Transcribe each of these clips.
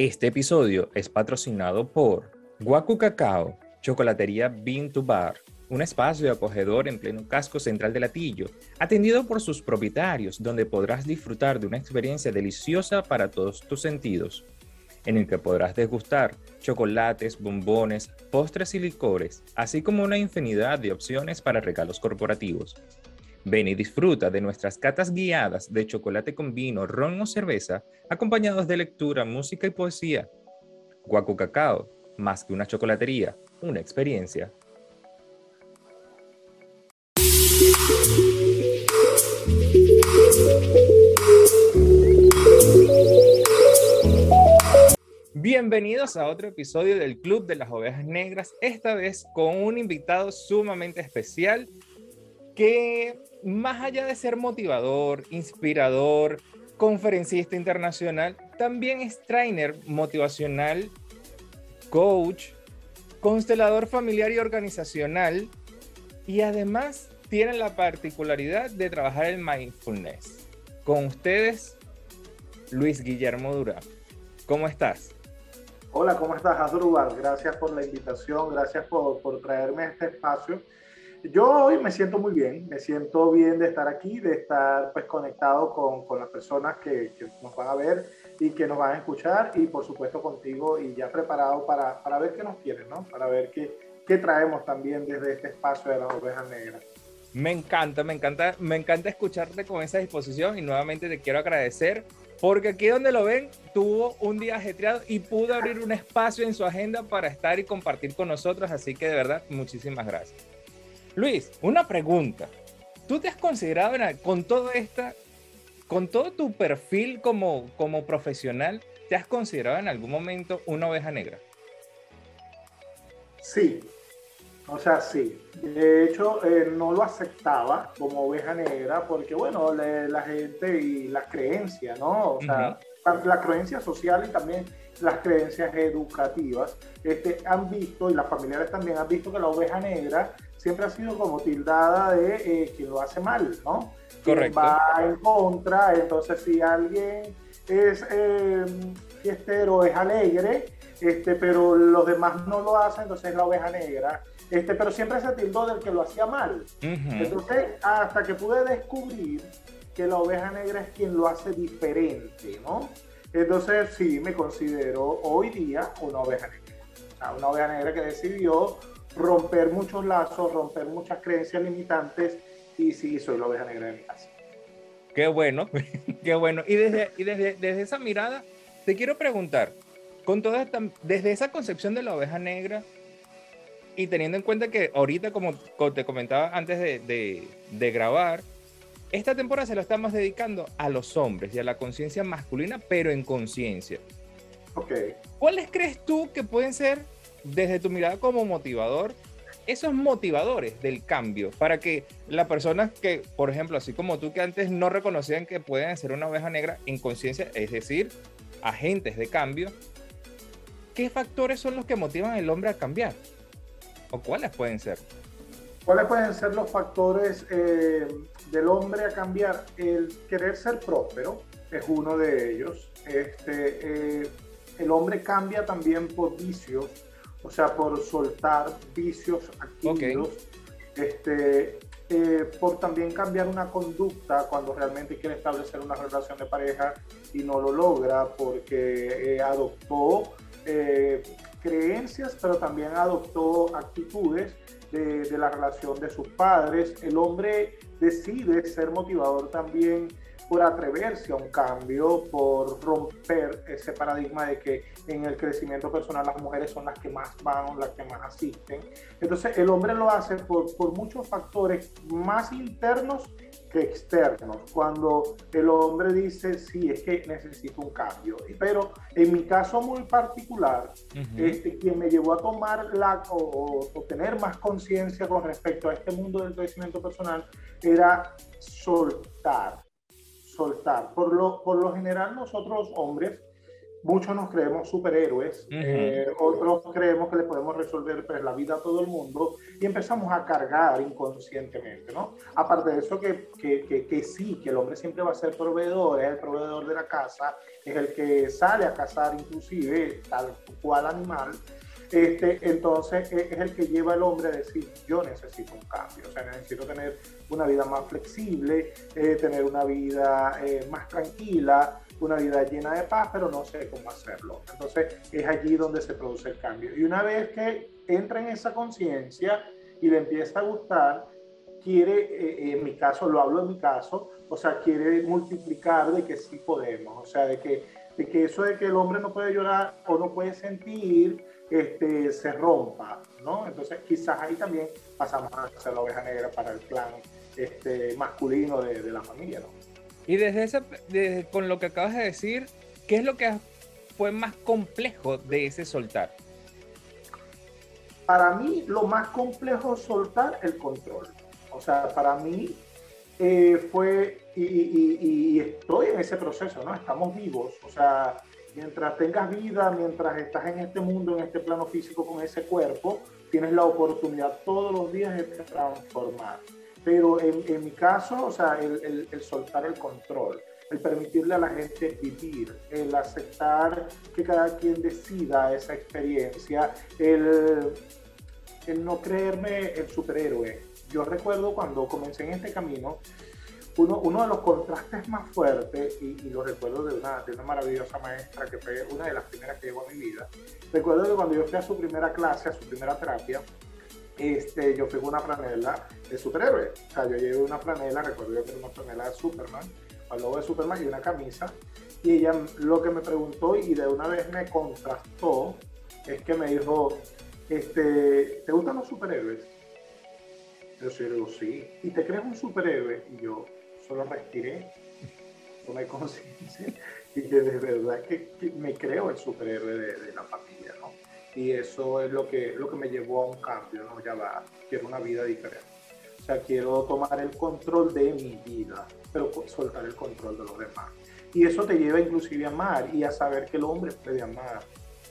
Este episodio es patrocinado por Guacu Cacao, Chocolatería Bean to Bar, un espacio acogedor en pleno casco central de Latillo, atendido por sus propietarios, donde podrás disfrutar de una experiencia deliciosa para todos tus sentidos, en el que podrás degustar chocolates, bombones, postres y licores, así como una infinidad de opciones para regalos corporativos. Ven y disfruta de nuestras catas guiadas de chocolate con vino, ron o cerveza, acompañados de lectura, música y poesía. Guacu Cacao, más que una chocolatería, una experiencia. Bienvenidos a otro episodio del Club de las Ovejas Negras, esta vez con un invitado sumamente especial que más allá de ser motivador, inspirador, conferencista internacional, también es trainer motivacional, coach, constelador familiar y organizacional y además tiene la particularidad de trabajar el mindfulness. Con ustedes, Luis Guillermo Durán. ¿Cómo estás? Hola, ¿cómo estás, Asdrúbal? Gracias por la invitación, gracias por, por traerme a este espacio yo hoy me siento muy bien, me siento bien de estar aquí, de estar pues conectado con, con las personas que, nos van a ver y que nos van a escuchar y por supuesto contigo y ya preparado para, para ver qué nos quieren, ¿no? Para ver qué, qué traemos también desde este espacio de las ovejas negras. Me encanta, me encanta, me encanta escucharte con esa disposición y nuevamente te quiero agradecer porque aquí donde lo ven tuvo un día ajetreado y pudo abrir un espacio en su agenda para estar y compartir con nosotros, así que de verdad muchísimas gracias. Luis, una pregunta. ¿Tú te has considerado con todo esta, con todo tu perfil como, como profesional, te has considerado en algún momento una oveja negra? Sí, o sea, sí. De hecho, eh, no lo aceptaba como oveja negra porque, bueno, la gente y las creencias, ¿no? O sea, la creencia social y también las creencias educativas este, han visto, y las familiares también han visto que la oveja negra siempre ha sido como tildada de eh, quien lo hace mal, ¿no? Correcto. va en contra, entonces si alguien es eh, fiestero, es alegre, este, pero los demás no lo hacen, entonces es la oveja negra. Este, pero siempre se tildó del que lo hacía mal. Entonces, hasta que pude descubrir que la oveja negra es quien lo hace diferente, ¿no? Entonces, sí, me considero hoy día una oveja negra. una oveja negra que decidió romper muchos lazos, romper muchas creencias limitantes y sí, soy la oveja negra de mi casa. Qué bueno, qué bueno. Y desde, y desde, desde esa mirada, te quiero preguntar, con toda esta, desde esa concepción de la oveja negra y teniendo en cuenta que ahorita, como, te comentaba antes de, de, de grabar, esta temporada se lo estamos dedicando a los hombres y a la conciencia masculina, pero en conciencia. Ok. ¿Cuáles crees tú que pueden ser desde tu mirada como motivador, esos motivadores del cambio para que las personas que, por ejemplo, así como tú que antes no reconocían que pueden ser una oveja negra en conciencia, es decir, agentes de cambio, ¿qué factores son los que motivan al hombre a cambiar? ¿O cuáles pueden ser? ¿Cuáles pueden ser los factores eh, del hombre a cambiar? El querer ser próspero es uno de ellos. Este, eh, el hombre cambia también por vicios o sea, por soltar vicios activos, este, eh, por también cambiar una conducta cuando realmente quiere establecer una relación de pareja y no lo logra porque eh, adoptó eh, creencias, pero también adoptó actitudes de, de, la relación de sus padres. El hombre decide ser motivador también por atreverse a un cambio, por romper ese paradigma de que en el crecimiento personal las mujeres son las que más van, las que más asisten. Entonces el hombre lo hace por, por muchos factores más internos que externos. Cuando el hombre dice, sí, es que necesito un cambio. Pero en mi caso muy particular, este, quien me llevó a tomar la, o, o tener más conciencia con respecto a este mundo del crecimiento personal era soltar soltar. Por lo, por lo general nosotros hombres muchos nos creemos superhéroes, eh, otros creemos que le podemos resolver pues, la vida a todo el mundo y empezamos a cargar inconscientemente, ¿no? Aparte de eso, que, que, que, sí, que el hombre siempre va a ser proveedor, es el proveedor de la casa, es el que sale a cazar inclusive tal cual animal, este, entonces es el que lleva al hombre a decir, yo necesito un cambio, o sea, necesito tener una vida más flexible, eh, tener una vida eh, más tranquila, una vida llena de paz, pero no sé cómo hacerlo. Entonces es allí donde se produce el cambio. Y una vez que entra en esa conciencia y le empieza a gustar, quiere, eh, en mi caso, lo hablo en mi caso, o sea, quiere multiplicar de que sí podemos, o sea, de que, de que eso de que el hombre no puede llorar o no puede sentir, este, se rompa, ¿no? Entonces quizás ahí también pasamos a ser la oveja negra para el clan este, masculino de, de la familia, ¿no? Y desde ese, con lo que acabas de decir, ¿qué es lo que fue más complejo de ese soltar? Para mí, lo más complejo es soltar el control. O sea, para mí eh, fue, y, y, estoy en ese proceso, ¿no? Estamos vivos. O sea, mientras tengas vida, mientras estás en este mundo, en este plano físico con ese cuerpo, tienes la oportunidad todos los días de transformar. Pero en, en mi caso, o sea, el, soltar el control, el permitirle a la gente vivir, el aceptar que cada quien decida esa experiencia, el no creerme el superhéroe. Yo recuerdo cuando comencé en este camino, uno, de los contrastes más fuertes, y, y, lo recuerdo de una, de maravillosa maestra que fue una de las primeras que llegó a mi vida, recuerdo que cuando yo fui a su primera clase, a su primera terapia, este, yo fui con una franela de superhéroe. O sea, yo llevé una franela, recuerdo yo que era una franela de Superman, al logo de Superman y una camisa. Y ella lo que me preguntó y de una vez me contrastó es que me dijo, este, ¿te gustan los superhéroes? Yo sí, digo, sí. ¿Y te crees un superhéroe? Y yo solo respiré, tomé conciencia y que de verdad que, me creo el superhéroe de, de la familia, ¿no? y eso es lo que, lo que me llevó a un cambio, ¿no? Ya va, quiero una vida diferente. O sea, quiero tomar el control de mi vida, pero soltar el control de los demás. Y eso te lleva inclusive a amar y a saber que el hombre puede amar.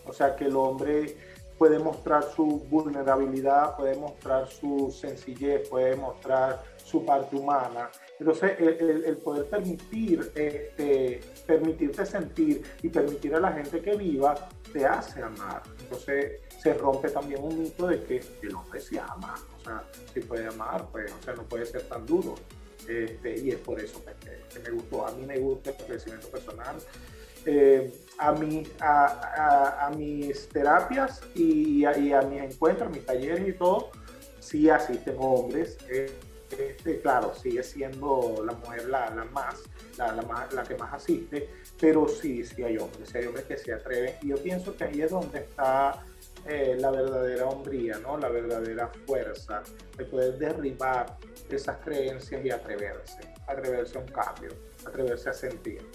O sea, que el hombre puede mostrar su vulnerabilidad, puede mostrar su sencillez, puede mostrar su parte humana. Entonces, el, poder permitir, este, permitirte sentir y permitir a la gente que viva te hace amar. Entonces se rompe también un mito de que el hombre se ama, o sea, si puede amar, pues, o sea, no puede ser tan duro. Este, y es por eso que, me gustó. A mí me gusta el crecimiento personal. Eh, a, a, a, mis terapias y, a, y a mis encuentros, mis talleres y todo, sí asisten hombres. Eh, este, claro, sigue siendo la mujer la, más, la, la, la, que más asiste, pero sí, sí hay hombres, hay hombres que se atreven. Y yo pienso que ahí es donde está eh, la verdadera hombría, ¿no? la verdadera fuerza de poder derribar esas creencias y atreverse, atreverse a un cambio, atreverse a sentir.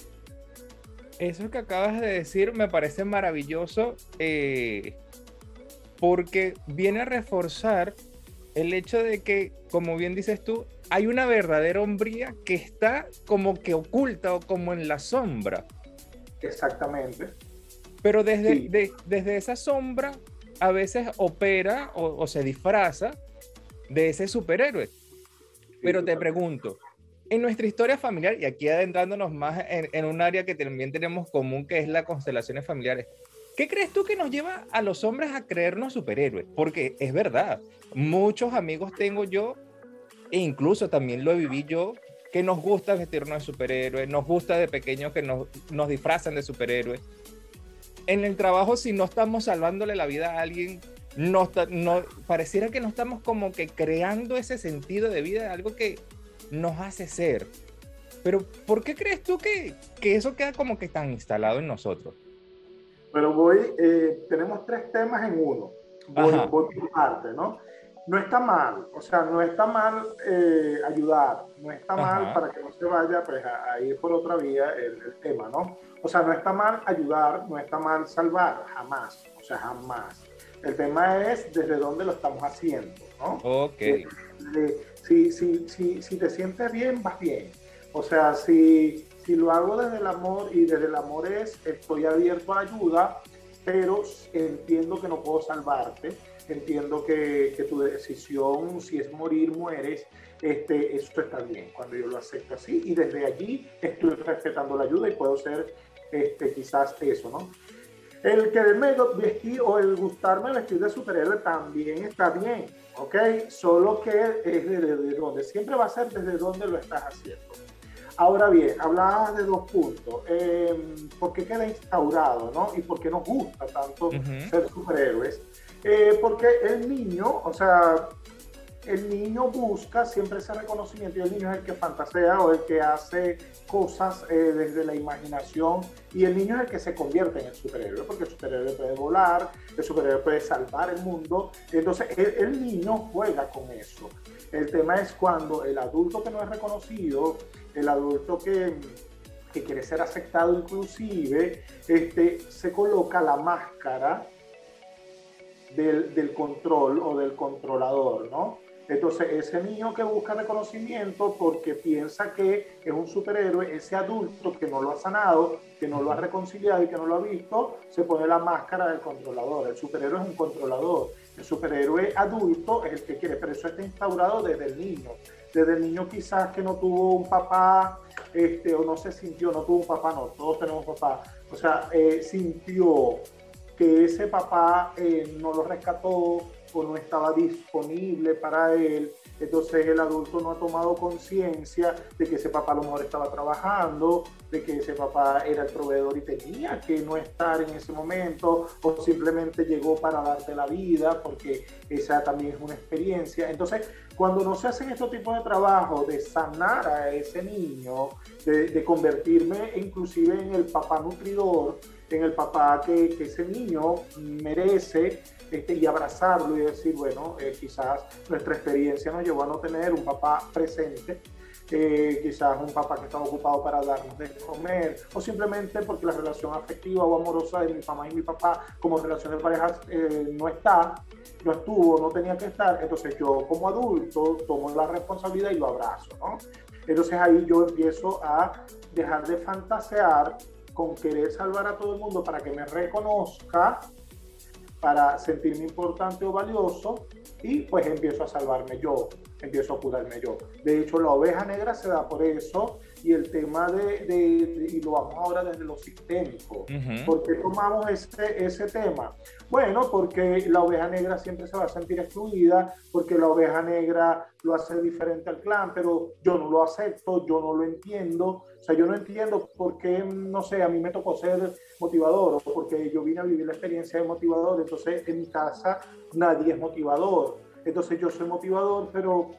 Eso que acabas de decir me parece maravilloso eh, porque viene a reforzar el hecho de que, como bien dices tú, hay una verdadera hombría que está como que oculta o como en la sombra. Exactamente. Pero desde, desde esa sombra a veces opera o, se disfraza de ese superhéroe. Pero te pregunto, en nuestra historia familiar, y aquí adentrándonos más en, en, un área que también tenemos común, que es las constelaciones familiares, ¿qué crees tú que nos lleva a los hombres a creernos superhéroes? Porque es verdad, muchos amigos tengo yo, e incluso también lo viví yo, que nos gusta vestirnos de superhéroes, nos gusta de pequeños que nos, nos disfrazan de superhéroes. En el trabajo, si no estamos salvándole la vida a alguien, no, pareciera que no estamos como que creando ese sentido de vida, algo que nos hace ser. Pero, ¿por qué crees tú que, que eso queda como que tan instalado en nosotros? Pero voy, eh, tenemos tres temas en uno. Voy, voy por parte, ¿no? no está mal, o sea, no está mal eh, ayudar, no está mal para que no se vaya pues, a, ir por otra vía el, tema, ¿no? O sea, no está mal ayudar, no está mal salvar, jamás, o sea, jamás. El tema es desde dónde lo estamos haciendo, ¿no? Ok. si, si, si, si te sientes bien, vas bien. O sea, si, si lo hago desde el amor y desde el amor es, estoy abierto a ayuda, pero entiendo que no puedo salvarte, entiendo que, que tu decisión, si es morir, mueres, este, eso está bien cuando yo lo acepto así y desde allí estoy respetando la ayuda y puedo ser este, quizás eso, ¿no? El quererme vestir o el gustarme vestir de superhéroe también está bien, ¿ok? Solo que es desde donde, siempre va a ser desde donde lo estás haciendo. Ahora bien, hablabas de dos puntos. Eh, ¿Por qué queda instaurado, no? Y por qué nos gusta tanto ser superhéroes. Eh, porque el niño, o sea, el niño busca siempre ese reconocimiento y el niño es el que fantasea o el que hace cosas eh, desde la imaginación y el niño es el que se convierte en el superhéroe porque el superhéroe puede volar, el superhéroe puede salvar el mundo, entonces el, niño juega con eso. El tema es cuando el adulto que no es reconocido, el adulto que, que quiere ser aceptado inclusive, este, se coloca la máscara del, del, control o del controlador, ¿no? Entonces, ese niño que busca reconocimiento porque piensa que es un superhéroe, ese adulto que no lo ha sanado, que no lo ha reconciliado y que no lo ha visto, se pone la máscara del controlador. El superhéroe es un controlador. El superhéroe adulto es el que quiere, pero eso está instaurado desde el niño. Desde el niño quizás que no tuvo un papá, este, o no se sintió, no tuvo un papá, no, todos tenemos papá. O sea, eh, sintió que ese papá eh, no lo rescató, no estaba disponible para él. Entonces el adulto no ha tomado conciencia de que ese papá a lo mejor estaba trabajando, de que ese papá era el proveedor y tenía que no estar en ese momento, o simplemente llegó para darte la vida, porque esa también es una experiencia. Entonces, cuando no se hacen estos tipos de trabajo de sanar a ese niño, de, convertirme inclusive en el papá nutridor, en el papá que, que ese niño merece, este, y abrazarlo y decir, bueno, eh, quizás nuestra experiencia nos llevó a no tener un papá presente, quizás un papá que estaba ocupado para darnos de comer, o simplemente porque la relación afectiva o amorosa de mi mamá y mi papá como relación de pareja eh, no está, no estuvo, no tenía que estar, entonces yo como adulto tomo la responsabilidad y lo abrazo, ¿no? Entonces ahí yo empiezo a dejar de fantasear con querer salvar a todo el mundo para que me reconozca para sentirme importante o valioso y pues empiezo a salvarme yo, empiezo a curarme yo. De hecho, la oveja negra se da por eso y el tema de, de, y lo vamos ahora desde lo sistémico. ¿Por qué tomamos ese, ese tema? Bueno, porque la oveja negra siempre se va a sentir excluida, porque la oveja negra lo hace diferente al clan, pero yo no lo acepto, yo no lo entiendo. O sea, yo no entiendo por qué, no sé, a mí me tocó ser motivador porque yo vine a vivir la experiencia de motivador, entonces en mi casa nadie es motivador. Entonces yo soy motivador, pero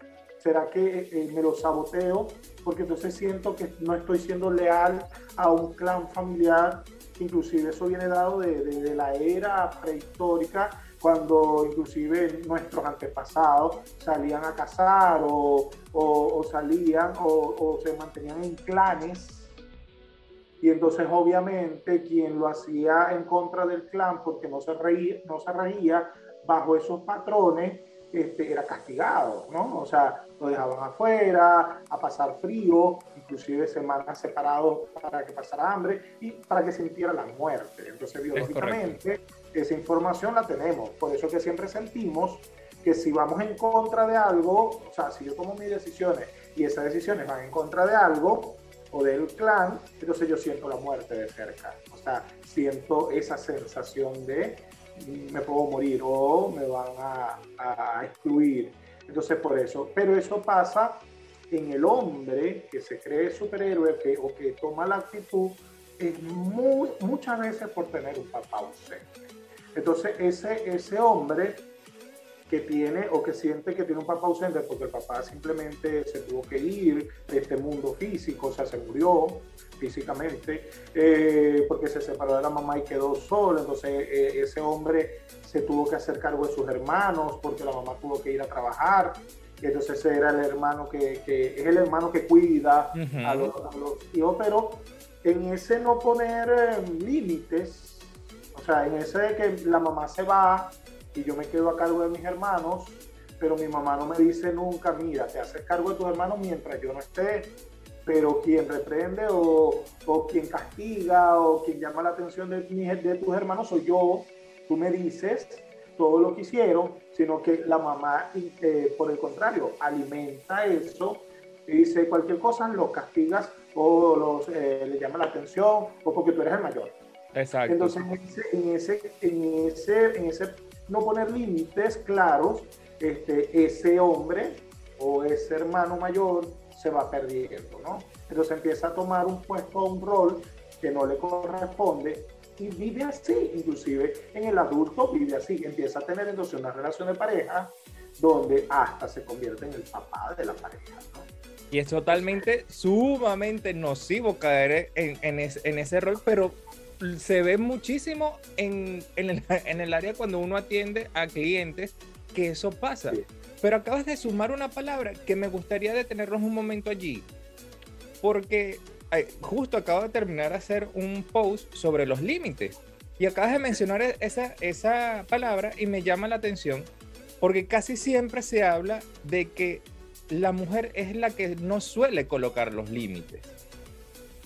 ¿será que eh, me lo saboteo? Porque entonces siento que no estoy siendo leal a un clan familiar, inclusive eso viene dado de, de la era prehistórica, cuando inclusive nuestros antepasados salían a cazar o, o, salían o, o, se mantenían en clanes. Y entonces obviamente quien lo hacía en contra del clan porque no se reía, no se reía bajo esos patrones, este, era castigado, ¿no? O sea, lo dejaban afuera, a pasar frío, inclusive semanas separados para que pasara hambre y para que sintiera la muerte. Entonces, biológicamente, esa información la tenemos. Por eso que siempre sentimos que si vamos en contra de algo, o sea, si yo tomo mis decisiones y esas decisiones van en contra de algo o del clan, entonces yo siento la muerte de cerca. O sea, siento esa sensación de me puedo morir o me van a, excluir. Entonces, por eso, pero eso pasa en el hombre que se cree superhéroe que, o que toma la actitud, es muy, muchas veces por tener un papá ausente. Entonces, ese, ese hombre que tiene o que siente que tiene un papá ausente porque el papá simplemente se tuvo que ir de este mundo físico, o sea, se murió físicamente, eh, porque se separó de la mamá y quedó solo, entonces eh, ese hombre se tuvo que hacer cargo de sus hermanos porque la mamá tuvo que ir a trabajar, entonces era el hermano que, que es el hermano que cuida a, los, hijos, pero en ese no poner eh, límites, o sea, en ese de que la mamá se va, y yo me quedo a cargo de mis hermanos, pero mi mamá no me dice nunca, mira, te haces cargo de tus hermanos mientras yo no esté. pero quien reprende o, o, quien castiga o quien llama la atención de, de tus hermanos soy yo. Tú me dices todo lo que hicieron, sino que la mamá, eh, por el contrario, alimenta eso y dice cualquier cosa, lo castigas o los, eh, le llama la atención o porque tú eres el mayor. Exacto. Entonces, en ese, en ese, en ese, no poner límites claros, este, ese hombre o ese hermano mayor se va perdiendo, ¿no? Entonces empieza a tomar un puesto, un rol que no le corresponde y vive así, inclusive en el adulto vive así, empieza a tener entonces una relación de pareja donde hasta se convierte en el papá de la pareja, ¿no? Y es totalmente, sumamente nocivo caer en, en, en ese rol, pero se ve muchísimo en, en, el, en, el, área cuando uno atiende a clientes que eso pasa. Sí. Pero acabas de sumar una palabra que me gustaría detenernos un momento allí, porque justo acabo de terminar de hacer un post sobre los límites y acabas de mencionar esa, esa palabra y me llama la atención porque casi siempre se habla de que la mujer es la que no suele colocar los límites.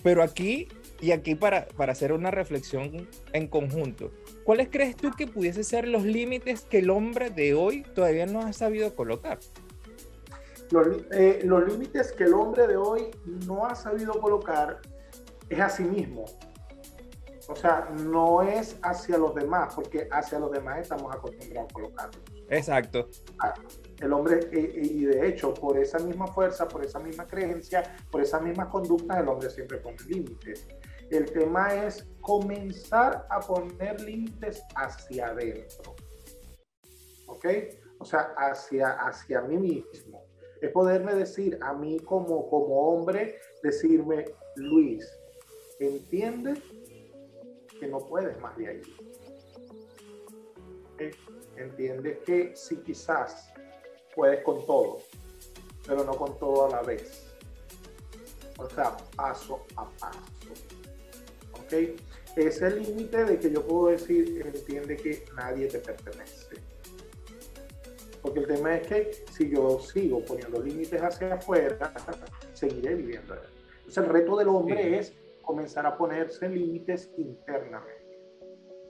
Pero aquí, y aquí para, para hacer una reflexión en conjunto, ¿cuáles crees tú que pudiese ser los límites que el hombre de hoy todavía no ha sabido colocar? Los, eh, los límites que el hombre de hoy no ha sabido colocar es a sí mismo. O sea, no es hacia los demás, porque hacia los demás estamos acostumbrados a colocarlos. Exacto. El hombre, eh, eh, y de hecho, por esa misma fuerza, por esa misma creencia, por esa misma conducta, el hombre siempre pone límites. El tema es comenzar a poner límites hacia adentro. ¿Ok? O sea, hacia, hacia mí mismo es poderme decir a mí como, como hombre, decirme, Luis, entiende que no puedes más de ahí. ¿Eh? Entiende que sí quizás puedes con todo, pero no con todo a la vez. O sea, paso a paso. ¿Ok? Es el límite de que yo puedo decir, entiende que nadie te pertenece porque el tema es que si yo sigo poniendo límites hacia afuera, seguiré viviendo. Entonces el reto del hombre es comenzar a ponerse límites internamente.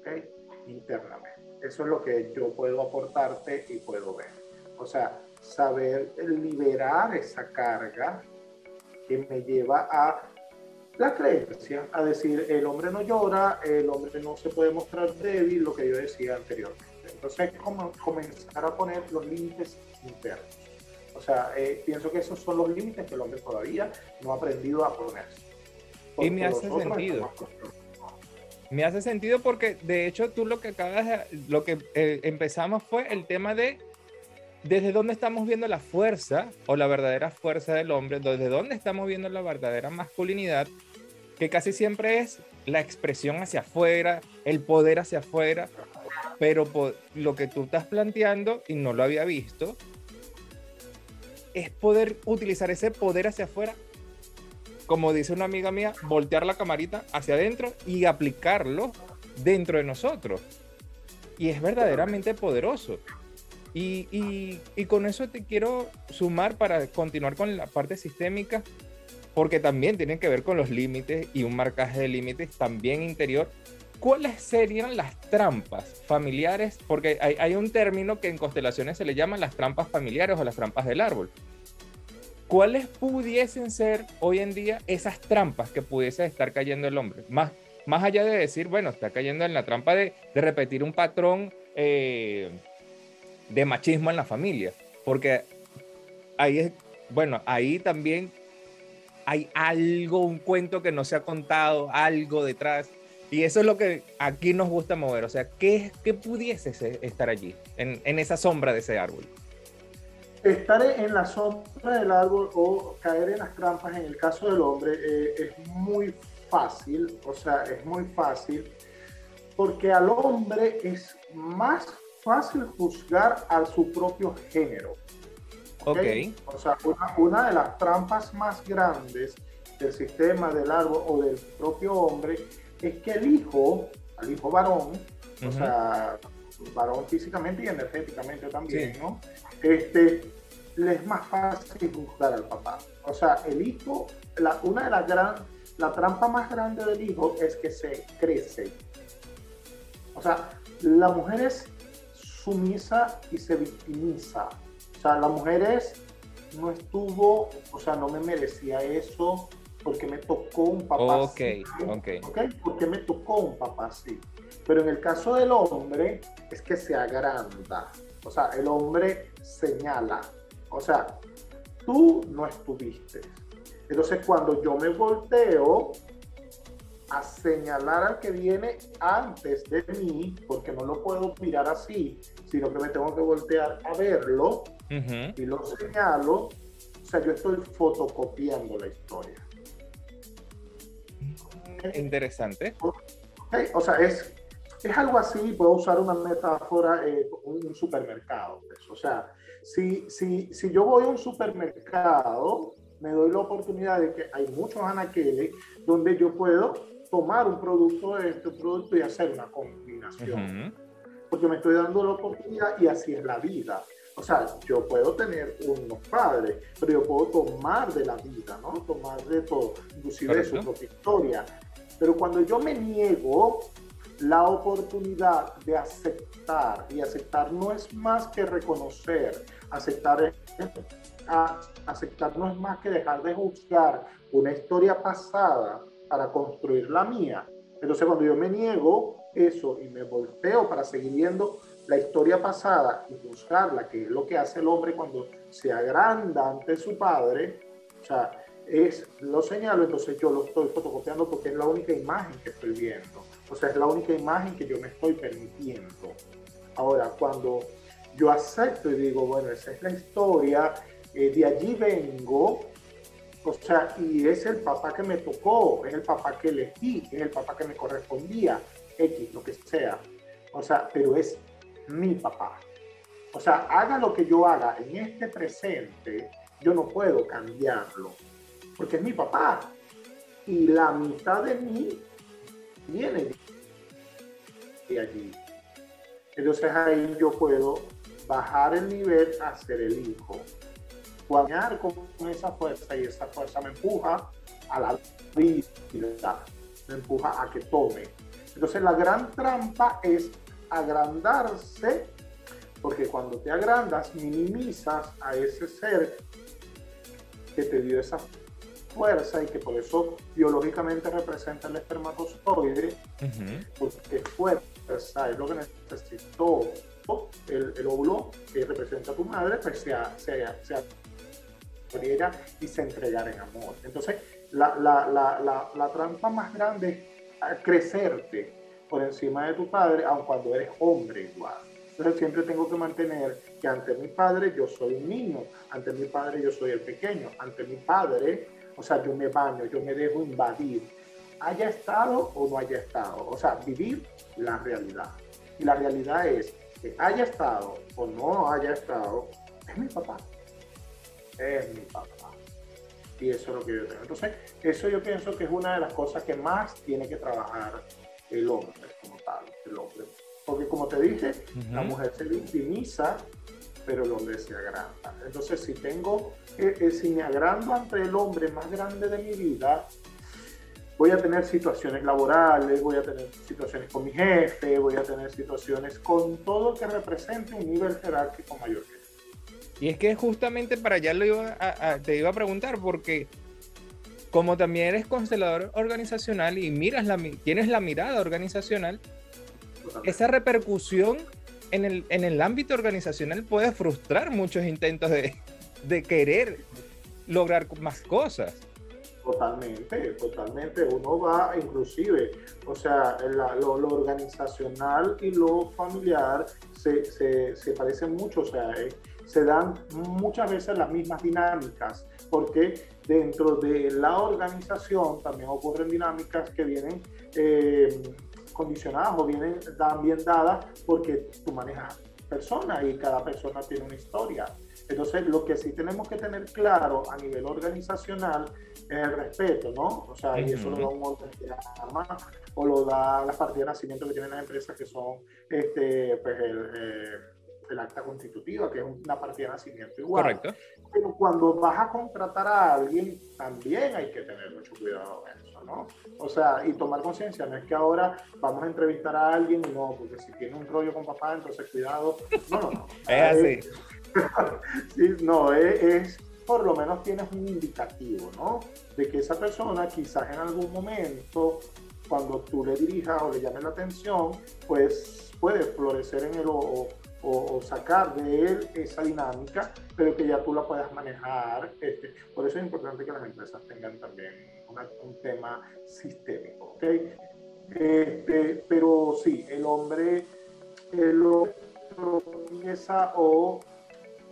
¿okay? Internamente. Eso es lo que yo puedo aportarte y puedo ver. O sea, saber liberar esa carga que me lleva a la creencia, a decir, el hombre no llora, el hombre no se puede mostrar débil, lo que yo decía anteriormente. Entonces, como comenzar a poner los límites internos. O sea, eh, pienso que esos son los límites que el hombre todavía no ha aprendido a ponerse. Y me hace sentido. Me hace sentido porque, de hecho, tú lo que acabas de, lo que eh, empezamos fue el tema de desde dónde estamos viendo la fuerza o la verdadera fuerza del hombre, desde dónde estamos viendo la verdadera masculinidad, que casi siempre es la expresión hacia afuera, el poder hacia afuera, pero lo que tú estás planteando, y no lo había visto, es poder utilizar ese poder hacia afuera, como dice una amiga mía, voltear la camarita hacia adentro y aplicarlo dentro de nosotros. Y es verdaderamente poderoso. Y, con eso te quiero sumar para continuar con la parte sistémica, porque también tiene que ver con los límites y un marcaje de límites también interior ¿cuáles serían las trampas familiares? Porque hay, un término que en constelaciones se le llaman las trampas familiares o las trampas del árbol. ¿Cuáles pudiesen ser hoy en día esas trampas que pudiese estar cayendo el hombre? Más, más allá de decir, bueno, está cayendo en la trampa de, repetir un patrón eh, de machismo en la familia. Porque ahí es, bueno, ahí también hay algo, un cuento que no se ha contado, algo detrás y eso es lo que aquí nos gusta mover. O sea, ¿qué, qué pudiese estar allí, en, esa sombra de ese árbol? Estar en la sombra del árbol o caer en las trampas, en el caso del hombre, eh, es muy fácil. O sea, es muy fácil porque al hombre es más fácil juzgar a su propio género. Ok. O sea, una, una de las trampas más grandes del sistema del árbol o del propio hombre es que el hijo, al hijo varón, o sea, varón físicamente y energéticamente también, ¿no? Este, le es más fácil juzgar al papá. O sea, el hijo, la, una de las gran, la trampa más grande del hijo es que se crece. O sea, la mujer es sumisa y se victimiza. O sea, la mujer es, no estuvo, o sea, no me merecía eso porque me tocó un papá Ok, ok. Porque me tocó un papá así. Pero en el caso del hombre es que se agranda. O sea, el hombre señala. O sea, tú no estuviste. Entonces cuando yo me volteo a señalar al que viene antes de mí, porque no lo puedo mirar así, sino que me tengo que voltear a verlo y lo señalo, o sea, yo estoy fotocopiando la historia. Interesante. o sea, es, es algo así, puedo usar una metáfora, eh, un supermercado. Pues. O sea, si, si, si yo voy a un supermercado, me doy la oportunidad de que hay muchos anaqueles donde yo puedo tomar un producto de este producto y hacer una combinación. Porque me estoy dando la oportunidad y así es la vida. O sea, yo puedo tener unos padres, pero yo puedo tomar de la vida, ¿no? Tomar de todo, inclusive de su propia historia. Pero cuando yo me niego la oportunidad de aceptar, y aceptar no es más que reconocer, aceptar, aceptar no es más que dejar de juzgar una historia pasada para construir la mía. Entonces cuando yo me niego eso y me volteo para seguir viendo la historia pasada y juzgarla, que es lo que hace el hombre cuando se agranda ante su padre, o sea, es, lo señalo, entonces yo lo estoy fotocopiando porque es la única imagen que estoy viendo. O sea, es la única imagen que yo me estoy permitiendo. Ahora, cuando yo acepto y digo, bueno, esa es la historia, eh, de allí vengo, o sea, y es el papá que me tocó, es el papá que elegí, es el papá que me correspondía, X, lo que sea. O sea, pero es mi papá. O sea, haga lo que yo haga en este presente, yo no puedo cambiarlo, porque es mi papá. Y la mitad de mí viene de allí. Entonces ahí yo puedo bajar el nivel a ser el hijo. Guañar con esa fuerza y esa fuerza me empuja a la vida, me empuja a que tome. Entonces la gran trampa es agrandarse, porque cuando te agrandas minimizas a ese ser que te dio esa fuerza y que por eso biológicamente representa el espermatozoide, porque fuerza es lo que necesitó el, el, óvulo que representa a tu madre, pues se, se, se abriera y se entregara en amor. Entonces, la, la, la, la, trampa más grande es crecerte por encima de tu padre, aun cuando eres hombre igual. Entonces siempre tengo que mantener que ante mi padre yo soy un niño, ante mi padre yo soy el pequeño, ante mi padre o sea, yo me baño, yo me dejo invadir, haya estado o no haya estado. O sea, vivir la realidad. Y la realidad es que haya estado o no haya estado, es mi papá. Es mi papá. Y eso es lo que yo tengo. Entonces, eso yo pienso que es una de las cosas que más tiene que trabajar el hombre como tal, el hombre. Porque como te dije, la mujer se victimiza pero el hombre se agranda. Entonces, si tengo, eh, eh, si me agrando ante el hombre más grande de mi vida, voy a tener situaciones laborales, voy a tener situaciones con mi jefe, voy a tener situaciones con todo que represente un nivel jerárquico mayor que y es que justamente para allá lo iba te iba a preguntar, porque como también eres constelador organizacional y miras la, tienes la mirada organizacional, esa repercusión en el, en el ámbito organizacional puede frustrar muchos intentos de, de querer lograr más cosas. Totalmente, totalmente. Uno va inclusive, o sea, lo, lo, organizacional y lo familiar se, se, se parecen mucho, o sea, eh, se dan muchas veces las mismas dinámicas, porque dentro de la organización también ocurren dinámicas que vienen eh, condicionadas o vienen bien dadas porque tú manejas personas y cada persona tiene una historia. Entonces, lo que sí tenemos que tener claro a nivel organizacional es el respeto, ¿no? O sea, y eso lo da un organigrama o lo da la partida de nacimiento que tienen las empresas que son este, pues, el, eh, el acta constitutiva, que es una partida de nacimiento igual. Correcto. Pero cuando vas a contratar a alguien, también hay que tener mucho cuidado en eso, ¿no? O sea, y tomar conciencia, no es que ahora vamos a entrevistar a alguien y no, porque si tiene un rollo con papá, entonces cuidado. No, no, no. es así. sí, no, es, por lo menos tienes un indicativo, ¿no? De que esa persona quizás en algún momento, cuando tú le dirijas o le llames la atención, pues puede florecer en él o, o, sacar de él esa dinámica, pero que ya tú la puedas manejar. Este, por eso es importante que las empresas tengan también un tema sistémico, ¿ok? Este, pero sí, el hombre lo empieza o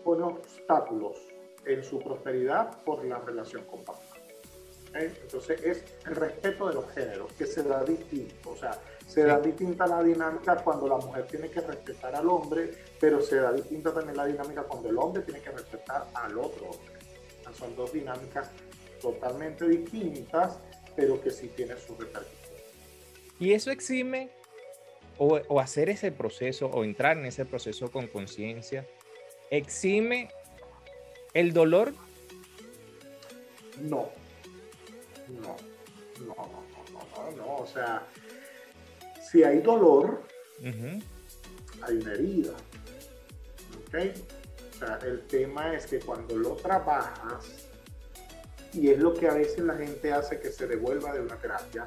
pone obstáculos en su prosperidad por la relación con papá. Entonces es el respeto de los géneros, que se da distinto. O sea, se da distinta la dinámica cuando la mujer tiene que respetar al hombre, pero se da distinta también la dinámica cuando el hombre tiene que respetar al otro hombre. son dos dinámicas totalmente distintas, pero que sí tienen su repercusión. Y eso exime o, o hacer ese proceso o entrar en ese proceso con conciencia exime el dolor? No. No. No, no, no, no, O sea, si hay dolor, hay una herida. ¿Ok? O sea, el tema es que cuando lo trabajas, y es lo que a veces la gente hace que se devuelva de una terapia,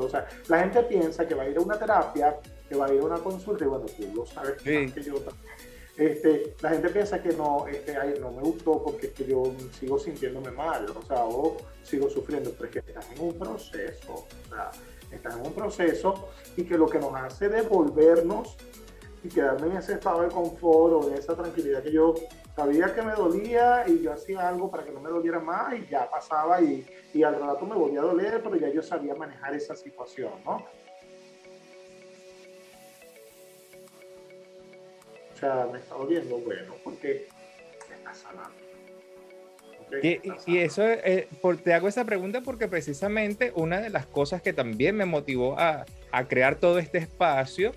O sea, la gente piensa que va a ir a una terapia, que va a ir a una consulta, y bueno, tú lo sabes que yo también este, la gente piensa que no, este, no me gustó porque yo sigo sintiéndome mal, o sea, o sigo sufriendo, pero es que estás en un proceso, o estás en un proceso y que lo que nos hace devolvernos y quedarme en ese estado de confort o de esa tranquilidad que yo sabía que me dolía y yo hacía algo para que no me doliera más y ya pasaba y, y al rato me volvía a doler, pero ya yo sabía manejar esa situación, ¿no? O sea, me está doliendo, bueno, porque está sanando. Y, eso, eh, por, te hago esa pregunta porque precisamente una de las cosas que también me motivó a, a crear todo este espacio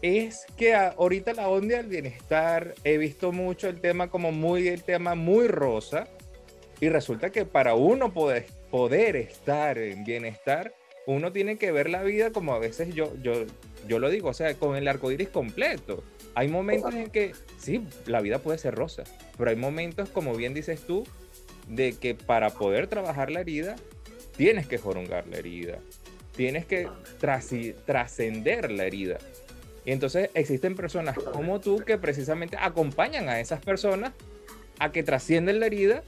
es que ahorita la onda del bienestar he visto mucho el tema como muy el tema muy rosa y resulta que para uno poder, poder estar en bienestar uno tiene que ver la vida como a veces yo yo yo lo digo o sea con el arco iris completo hay momentos en que, sí, la vida puede ser rosa, pero hay momentos, como bien dices tú, de que para poder trabajar la herida, tienes que jorungar la herida, tienes que trascender la herida. Y entonces existen personas como tú que precisamente acompañan a esas personas a que trascienden la herida,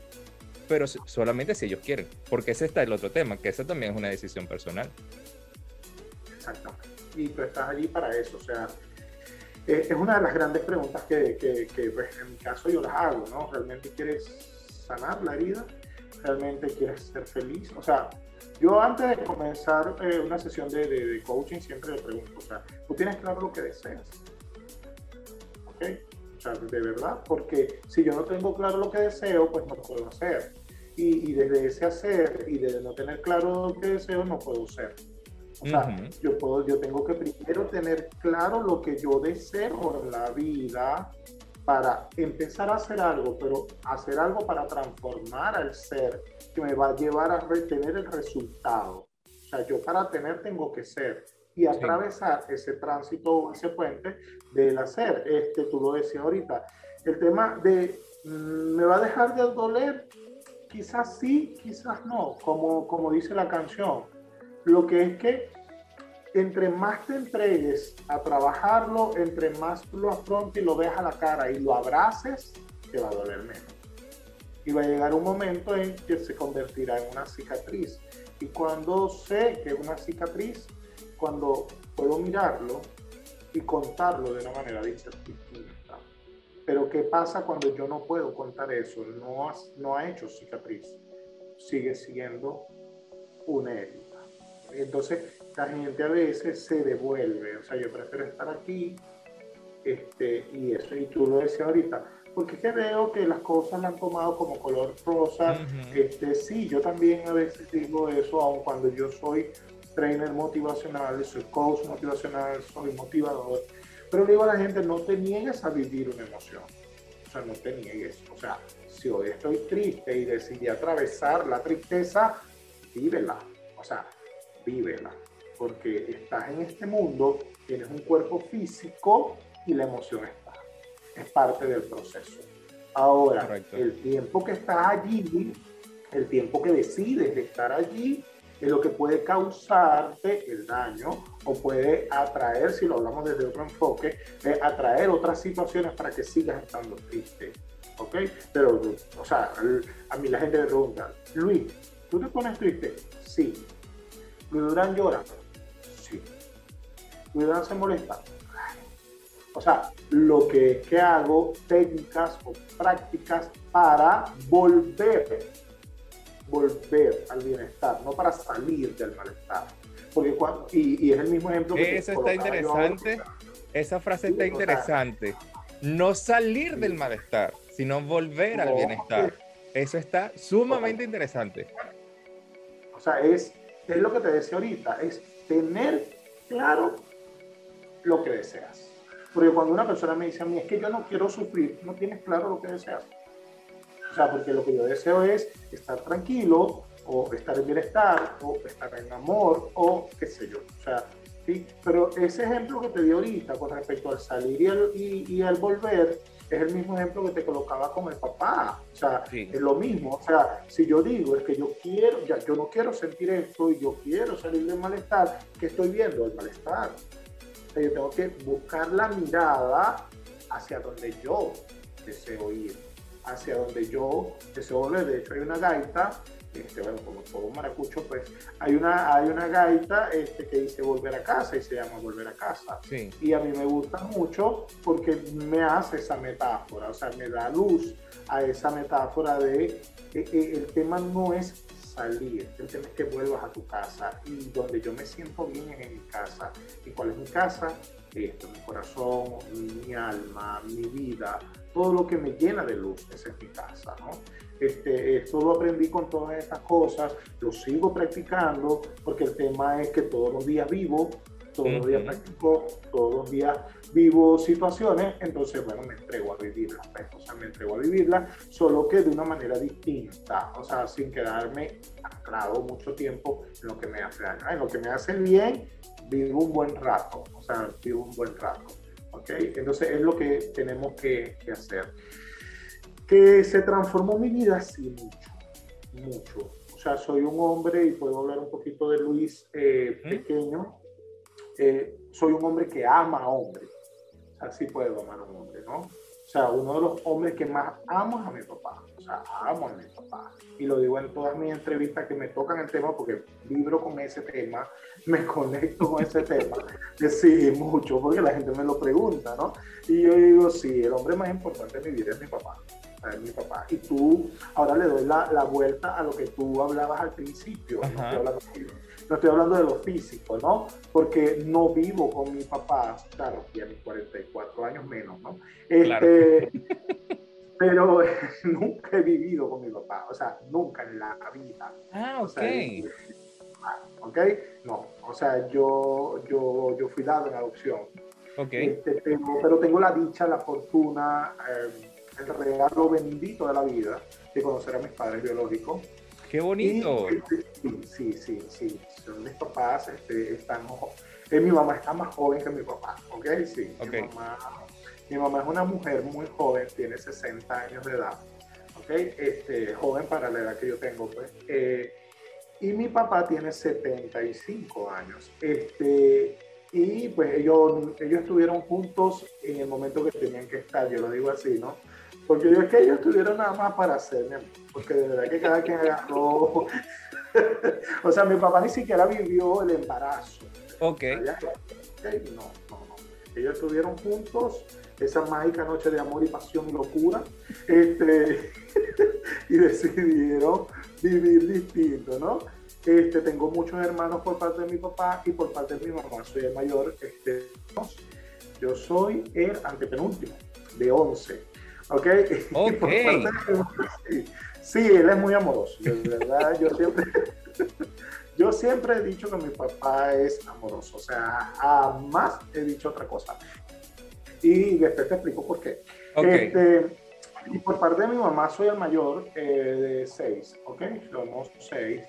pero solamente si ellos quieren, porque ese está el otro tema, que esa también es una decisión personal. Exactamente. Y tú estás allí para eso, o sea, eh, es una de las grandes preguntas que, que, pues, en mi caso yo las hago, ¿no? ¿Realmente quieres sanar la herida? ¿Realmente quieres ser feliz? O sea, yo antes de comenzar eh, una sesión de, de, coaching siempre le pregunto, o sea, ¿tú tienes claro lo que deseas? ¿Ok? O sea, de verdad, porque si yo no tengo claro lo que deseo, pues no puedo hacer. Y, y desde ese hacer y de no tener claro lo que deseo, no puedo ser. O sea, yo, puedo, yo tengo que primero tener claro lo que yo deseo en la vida para empezar a hacer algo, pero hacer algo para transformar al ser que me va a llevar a tener el resultado. O sea, yo para tener tengo que ser y atravesar ese tránsito, ese puente del hacer. Este, tú lo decías ahorita. El tema de, mm, ¿me va a dejar de doler? Quizás sí, quizás no, como, como dice la canción lo que es que entre más te entregues a trabajarlo, entre más lo afrontes y lo veas a la cara y lo abraces, te va a doler menos. Y va a llegar un momento en que se convertirá en una cicatriz. Y cuando sé que es una cicatriz, cuando puedo mirarlo y contarlo de una manera distinta. Pero ¿qué pasa cuando yo no puedo contar eso? No, no ha hecho cicatriz. Sigue siendo una herida. Entonces, la gente a veces se devuelve, o sea, yo prefiero estar aquí, este, y eso, y tú lo decías ahorita, porque es que veo que las cosas la han tomado como color rosa, este, sí, yo también a veces digo eso, aun cuando yo soy trainer motivacional, soy coach motivacional, soy motivador, Pero le digo a la gente, no te niegues a vivir una emoción. O sea, no te niegues. O sea, si hoy estoy triste y decidí atravesar la tristeza, vívela. O sea, vívela. Porque estás en este mundo, tienes un cuerpo físico y la emoción está. Es parte del proceso. Ahora, el tiempo que estás allí, el tiempo que decides estar allí, es lo que puede causarte el daño o puede atraer, si lo hablamos desde otro enfoque, atraer otras situaciones para que sigas estando triste. ¿Ok? Pero, o sea, a mí la gente me pregunta, Luis, ¿tú te pones triste? Sí. ¿Luis Durán llora? Sí. ¿Luis Durán se molesta? O sea, lo que es que hago técnicas o prácticas para volver volver al bienestar, no para salir del malestar. Porque cuando, y, es el mismo ejemplo que... Eso está interesante. Esa frase está interesante. no salir del malestar, sino volver al bienestar. Eso está sumamente interesante. O sea, es, es lo que te decía ahorita, es tener claro lo que deseas. Porque cuando una persona me dice a mí, es que yo no quiero sufrir, no tienes claro lo que deseas. O sea, porque lo que yo deseo es estar tranquilo, o estar en bienestar, o estar en amor, o qué sé yo. O sea, ¿sí? Pero ese ejemplo que te di ahorita con respecto al salir y al, y, al volver, es el mismo ejemplo que te colocaba con el papá. O sea, es lo mismo. O sea, si yo digo es que yo quiero, ya, yo no quiero sentir esto y yo quiero salir del malestar, ¿qué estoy viendo? El malestar. O sea, yo tengo que buscar la mirada hacia donde yo deseo ir hacia donde yo deseo volver. De hecho, hay una gaita, este, bueno, como todo maracucho, pues hay una, hay una gaita este, que dice volver a casa y se llama volver a casa. Y a mí me gusta mucho porque me hace esa metáfora, o sea, me da luz a esa metáfora de eh, eh, el tema no es salir, el tema es que vuelvas a tu casa y donde yo me siento bien es en mi casa. ¿Y cuál es mi casa? Esto, mi corazón, mi alma, mi vida, todo lo que me llena de luz, esa es mi casa, ¿no? Este, esto lo aprendí con todas estas cosas, lo sigo practicando, porque el tema es que todos los días vivo, todos los días practico, todos los días vivo situaciones, entonces, bueno, me entrego a vivirlas, pues, o sea, me entrego a vivirlas, solo que de una manera distinta, o sea, sin quedarme anclado mucho tiempo en lo que me hace daño. En lo que me hace bien, vivo un buen rato, o sea, vivo un buen rato. Entonces es lo que tenemos que, hacer. Que se transformó mi vida, sí, mucho, mucho. O sea, soy un hombre, y puedo hablar un poquito de Luis eh, pequeño, eh, soy un hombre que ama a hombres. Así puedo amar a un hombre, ¿no? O sea, uno de los hombres que más amo es a mi papá. A mi papá. Y lo digo en todas mis entrevistas que me tocan el tema porque vibro con ese tema, me conecto con ese tema. Sí, mucho, porque la gente me lo pregunta, ¿no? Y yo digo, sí, el hombre más importante de mi vida es mi papá. Es mi papá. Y tú, ahora le doy la, la vuelta a lo que tú hablabas al principio. No estoy, hablando, no estoy, hablando, de lo físico, ¿no? Porque no vivo con mi papá, claro, ya mis 44 años menos, ¿no? Este, pero nunca he vivido con mi papá, o sea, nunca en la vida. Ah, ok. ¿Ok? No, o sea, yo, yo, yo fui dado en adopción. Ok. Este, pero tengo la dicha, la fortuna, eh, el regalo bendito de la vida de conocer a mis padres biológicos. ¡Qué bonito! sí, sí, sí, Son mis papás, este, están, eh, mi mamá está más joven que mi papá, ¿ok? Sí. Okay. Mi mamá mi mamá es una mujer muy joven, tiene 60 años de edad, ¿ok? Este, joven para la edad que yo tengo, pues. Eh, y mi papá tiene 75 años. Este, y pues ellos, ellos estuvieron juntos en el momento que tenían que estar, yo lo digo así, ¿no? Porque yo es que ellos estuvieron nada más para hacerme, porque de verdad que cada quien agarró. o sea, mi papá ni siquiera vivió el embarazo. Ok. No, no, no. Ellos estuvieron juntos esa mágica noche de amor y pasión y locura, este, y decidieron vivir distinto, ¿no? Este, tengo muchos hermanos por parte de mi papá y por parte de mi mamá, soy el mayor. Este, yo soy el antepenúltimo, de 11. ¿Ok? okay. sí, él es muy amoroso, de verdad, yo siempre... Yo siempre he dicho que mi papá es amoroso, o sea, jamás he dicho otra cosa. Y después te explico por qué. Este, y por parte de mi mamá soy el mayor eh, de seis, ¿ok? Somos seis.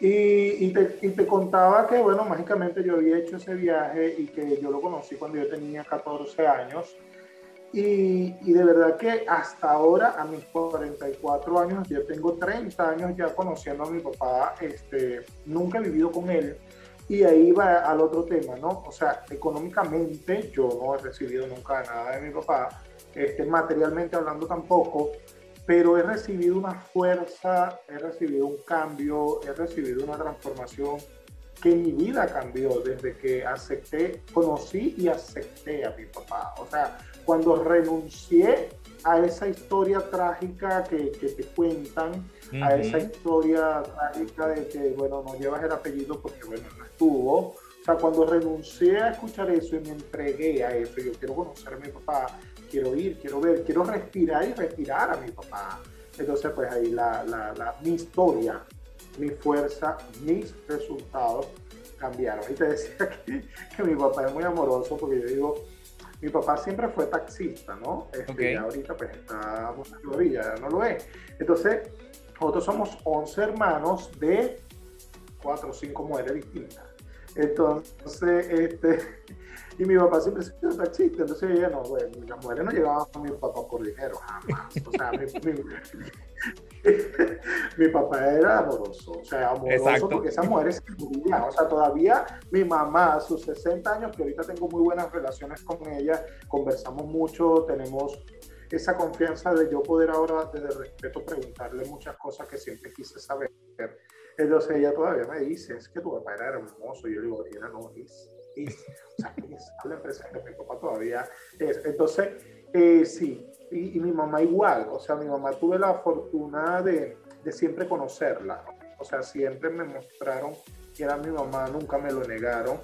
Y, y, te, y, te, contaba que, bueno, mágicamente yo había hecho ese viaje y que yo lo conocí cuando yo tenía 14 años. Y, y, de verdad que hasta ahora, a mis 44 años, yo tengo 30 años ya conociendo a mi papá, este, nunca he vivido con él. Y ahí va al otro tema, ¿no? O sea, económicamente yo no he recibido nunca nada de mi papá, este, materialmente hablando tampoco, pero he recibido una fuerza, he recibido un cambio, he recibido una transformación que mi vida cambió desde que acepté, conocí y acepté a mi papá. O sea, cuando renuncié a esa historia trágica que, que te cuentan, a esa historia trágica de que, bueno, no llevas el apellido porque, bueno, no estuvo. O sea, cuando renuncié a escuchar eso y me entregué a eso, yo quiero conocer a mi papá, quiero ir, quiero ver, quiero respirar y respirar a mi papá. Entonces, pues ahí la, la, la, mi historia, mi fuerza, mis resultados cambiaron. Y te decía que, que, mi papá es muy amoroso porque yo digo, mi papá siempre fue taxista, ¿no? Este, Ahorita pues está ya no lo es. Entonces, nosotros somos 11 hermanos de 4 o 5 mujeres distintas. Entonces, este, y mi papá siempre se hizo taxista, entonces ella no, bueno, las mujeres no llegaban a mi papá por dinero, jamás. O sea, mi, mi, papá era amoroso, o sea, amoroso porque esa mujer se. O sea, todavía mi mamá, a sus 60 años, que ahorita tengo muy buenas relaciones con ella, conversamos mucho, tenemos esa confianza de yo poder ahora, desde el respeto, preguntarle muchas cosas que siempre quise saber. Entonces ella todavía me dice, es que tu papá era hermoso. Y yo digo, era no, es, es. O sea, es, habla presente, mi papá todavía es. Entonces, eh, sí, y, y, mi mamá igual. O sea, mi mamá tuve la fortuna de, de siempre conocerla. O sea, siempre me mostraron que era mi mamá, nunca me lo negaron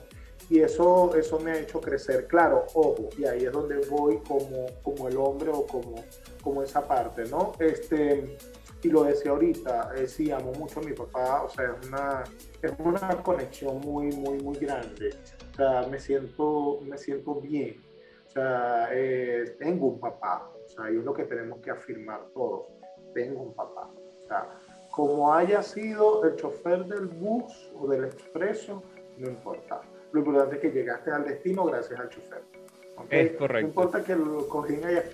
y eso, eso me ha hecho crecer. Claro, ojo, y ahí es donde voy como, como el hombre o como, como esa parte, ¿no? Este, y lo decía ahorita, eh, sí, amo mucho a mi papá, o sea, es una, es una conexión muy, muy, muy grande. O sea, me siento, me siento bien. O sea, eh, tengo un papá. O sea, y es lo que tenemos que afirmar todos. Tengo un papá. O sea, como haya sido el chofer del bus o del expreso, no importa lo importante es que llegaste al destino gracias al chofer. Es correcto. No importa que el cojín haya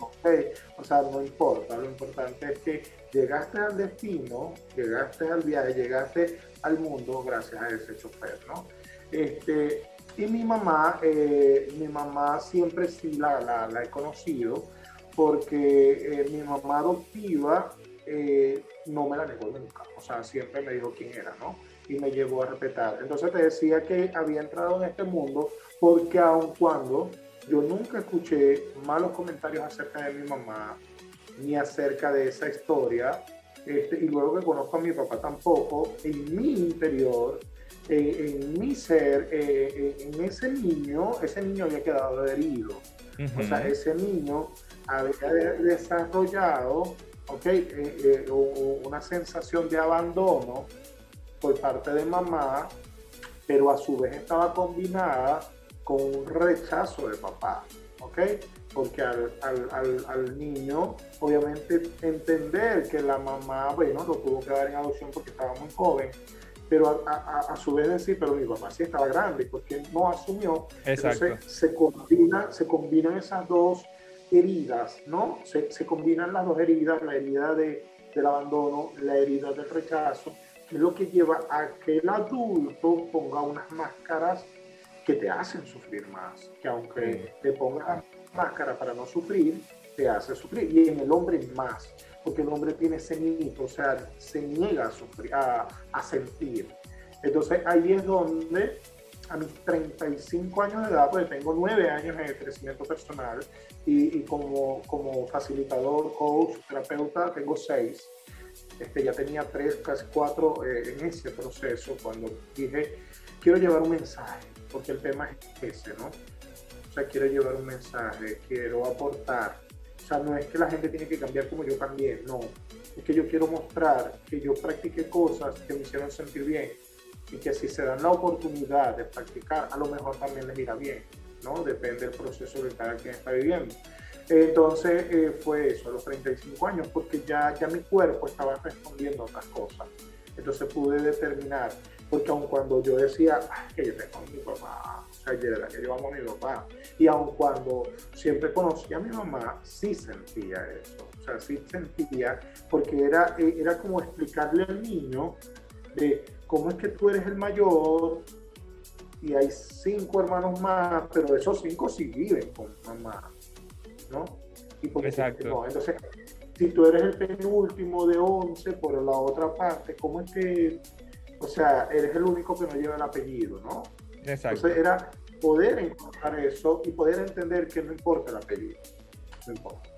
¿okay? o sea, no importa. Lo importante es que llegaste al destino, llegaste al viaje, llegaste al mundo gracias a ese chofer, ¿no? Este, y mi mamá, eh, mi mamá siempre sí la, la, la he conocido porque eh, mi mamá adoptiva eh, no me la negó nunca, o sea, siempre me dijo quién era, ¿no? y me llevó a respetar. Entonces te decía que había entrado en este mundo porque aun cuando yo nunca escuché malos comentarios acerca de mi mamá ni acerca de esa historia, este, y luego que conozco a mi papá tampoco, en mi interior, eh, en mi ser, eh, eh, en ese niño, ese niño había quedado herido. O sea, ese niño había desarrollado okay, una sensación de abandono por parte de mamá, pero a su vez estaba combinada con un rechazo de papá, ¿ok? Porque al, al, al, niño, obviamente, entender que la mamá, bueno, lo tuvo que dar en adopción porque estaba muy joven, pero a, a, a, su vez decir, pero mi papá sí estaba grande, porque no asumió. Exacto. Entonces se, combina, se combinan esas dos heridas, ¿no? Se, se combinan las dos heridas, la herida de, del abandono, la herida del rechazo, es lo que lleva a que el adulto ponga unas máscaras que te hacen sufrir más, que aunque te pongas máscara para no sufrir, te hace sufrir. Y en el hombre más, porque el hombre tiene ese mito, o sea, se niega a, sufrir, a, a sentir. Entonces ahí es donde a mis 35 años de edad, pues tengo 9 años en crecimiento personal y, y como, como facilitador, coach, terapeuta, tengo 6 este, ya tenía tres, casi cuatro eh, en ese proceso cuando dije, quiero llevar un mensaje, porque el tema es ese, ¿no? O sea, quiero llevar un mensaje, quiero aportar. O sea, no es que la gente tiene que cambiar como yo cambié, no. Es que yo quiero mostrar que yo practiqué cosas que me hicieron sentir bien y que si se dan la oportunidad de practicar, a lo mejor también les irá bien. ¿no? Depende del proceso que cada quien está viviendo. Entonces eh, fue eso, a los 35 años, porque ya, ya mi cuerpo estaba respondiendo a otras cosas. Entonces pude determinar, porque aun cuando yo decía, que yo tengo a mi papá, o sea, yo, que yo amo a mi papá, y aun cuando siempre conocía a mi mamá, sí sentía eso. O sea, sí sentía, porque era, eh, era como explicarle al niño de cómo es que tú eres el mayor y hay cinco hermanos más, pero esos cinco sí viven con mamá, ¿no? Y Exacto. No, entonces, si tú eres el penúltimo de 11 por la otra parte, ¿cómo es que, o sea, eres el único que no lleva el apellido, ¿no? Exacto. Entonces era poder encontrar eso y poder entender que no importa el apellido, no importa.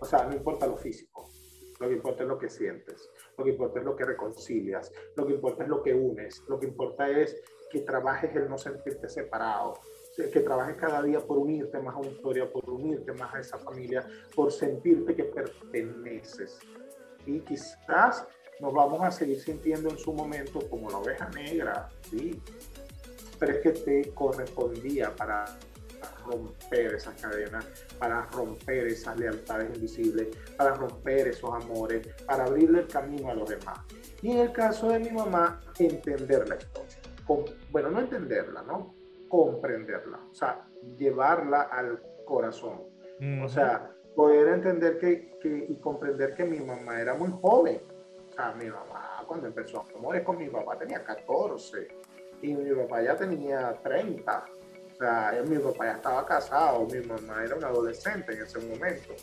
O sea, no importa lo físico, lo que importa es lo que sientes, lo que importa es lo que reconcilias, lo que importa es lo que unes, lo que importa es que trabajes el no sentirte separado, que trabajes cada día por unirte más a una historia, por unirte más a esa familia, por sentirte que perteneces. Y quizás nos vamos a seguir sintiendo en su momento como la oveja negra, ¿sí? Pero es que te correspondía para romper esas cadenas, para romper esas lealtades invisibles, para romper esos amores, para abrirle el camino a los demás. Y en el caso de mi mamá, entender la historia. bueno, no entenderla, ¿no? Comprenderla, o sea, llevarla al corazón. O sea, poder entender que, que, y comprender que mi mamá era muy joven. O sea, mi mamá cuando empezó a amores con mi papá tenía 14 y mi papá ya tenía 30 sea, mi papá ya estaba casado, mi mamá era una adolescente en ese momento.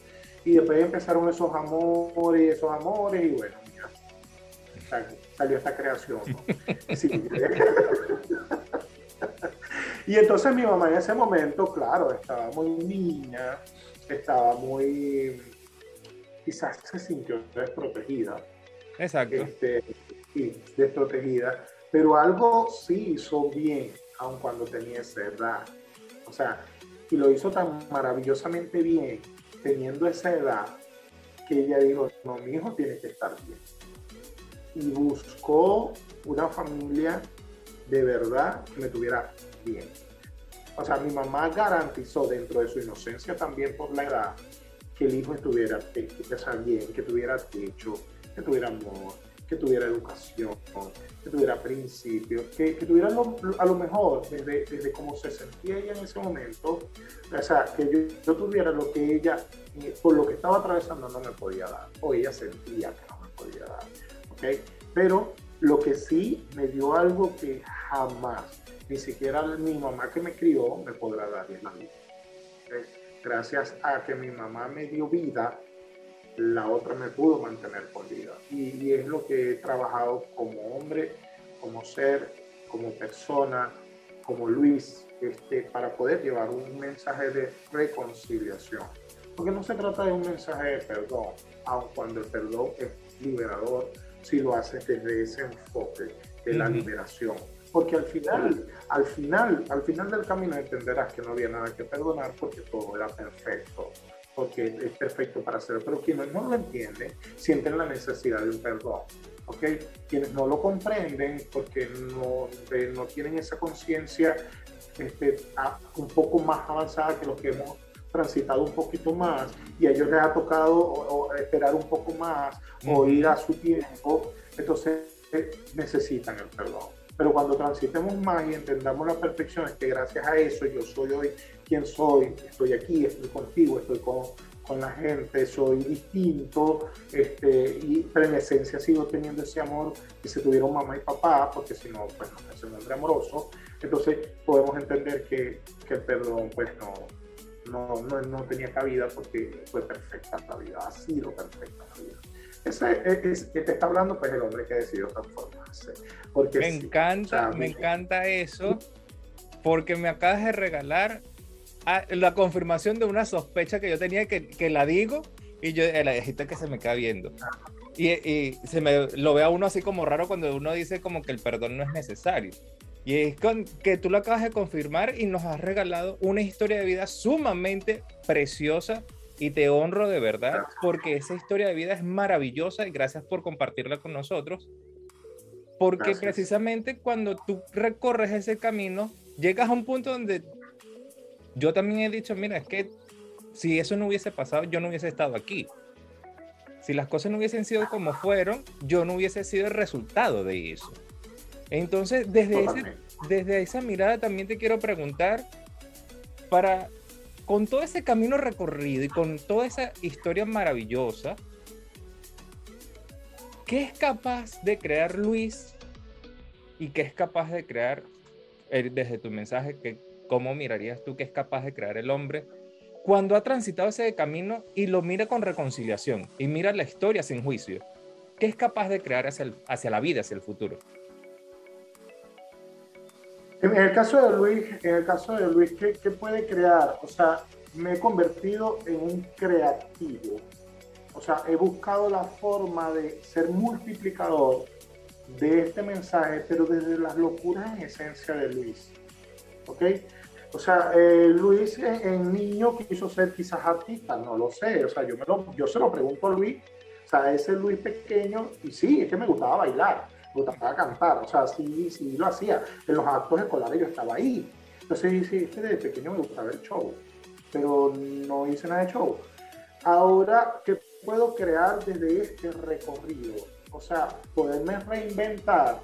Y después empezaron esos amores y esos amores, y bueno, mira, salió esta creación. y entonces mi mamá en ese momento, claro, estaba muy niña, estaba muy, quizás se sintió desprotegida. Exacto. Este, desprotegida, pero algo sí hizo bien aun cuando tenía esa edad. O sea, y lo hizo tan maravillosamente bien, teniendo esa edad, que ella dijo, no, mi hijo tiene que estar bien. Y buscó una familia de verdad que me tuviera bien. O sea, mi mamá garantizó dentro de su inocencia también por la edad que el hijo estuviera bien, que tuviera techo, que tuviera amor, que tuviera educación, que tuviera principios, que, tuviera a lo mejor desde, desde cómo se sentía ella en ese momento, o sea, que yo, tuviera lo que ella, eh, por lo que estaba atravesando, no me podía dar, o ella sentía que no me podía dar, ¿ok? Pero lo que sí me dio algo que jamás, ni siquiera mi mamá que me crió, me podrá dar, en la vida. Gracias a que mi mamá me dio vida, la otra me pudo mantener con vida. Y, es lo que he trabajado como hombre, como ser, como persona, como Luis, este, para poder llevar un mensaje de reconciliación. Porque no se trata de un mensaje de perdón, aun cuando el perdón es liberador, si lo haces desde ese enfoque de la liberación. Porque al final, al final, al final del camino entenderás que no había nada que perdonar porque todo era perfecto porque es perfecto para hacerlo, pero quienes no lo entienden sienten la necesidad de un perdón. ¿ok? Quienes no lo comprenden porque no, no tienen esa conciencia este, un poco más avanzada que los que hemos transitado un poquito más y a ellos les ha tocado esperar un poco más o ir a su tiempo, entonces eh, necesitan el perdón. Pero cuando transitemos más y entendamos la perfección, es que gracias a eso yo soy hoy quien soy, estoy aquí, estoy contigo, estoy con, con la gente, soy distinto, este, y, pero en esencia sigo teniendo ese amor que se tuvieron mamá y papá, porque si no, pues no es un hombre amoroso. Entonces podemos entender que, que el perdón pues no, no, no, no, tenía cabida porque fue perfecta la vida, ha sido perfecta la vida. Ese es, que te está hablando pues el hombre que decidió transformarse. Porque me encanta, me encanta eso, porque me acabas de regalar la confirmación de una sospecha que yo tenía que, que la digo y yo la dijiste que se me queda viendo. Y, y, se me lo ve a uno así como raro cuando uno dice como que el perdón no es necesario. Y es con, que tú lo acabas de confirmar y nos has regalado una historia de vida sumamente preciosa y te honro de verdad porque esa historia de vida es maravillosa y gracias por compartirla con nosotros. Porque precisamente cuando tú recorres ese camino, llegas a un punto donde yo también he dicho, mira, es que si eso no hubiese pasado, yo no hubiese estado aquí. Si las cosas no hubiesen sido como fueron, yo no hubiese sido el resultado de eso. Entonces, desde, desde esa mirada también te quiero preguntar, para, con todo ese camino recorrido y con toda esa historia maravillosa, ¿qué es capaz de crear Luis y qué es capaz de crear, eh, desde tu mensaje, que, cómo mirarías tú que es capaz de crear el hombre cuando ha transitado ese camino y lo mira con reconciliación y mira la historia sin juicio? ¿Qué es capaz de crear hacia, hacia la vida, hacia el futuro? En el caso de Luis, en el caso de Luis, ¿qué, ¿qué, puede crear? O sea, me he convertido en un creativo. O sea, he buscado la forma de ser multiplicador de este mensaje, pero desde las locuras en esencia de Luis. ¿Ok? O sea, eh, Luis en, niño quiso ser quizás artista, no lo sé. O sea, yo, me lo, yo se lo pregunto a Luis. O sea, ese Luis pequeño, y sí, es que me gustaba bailar me gustaba cantar, o sea, sí, sí lo hacía. En los actos escolares yo estaba ahí. Entonces, sí, sí, desde pequeño me gustaba el show, pero no hice nada de show. Ahora, ¿qué puedo crear desde este recorrido? O sea, poderme reinventar,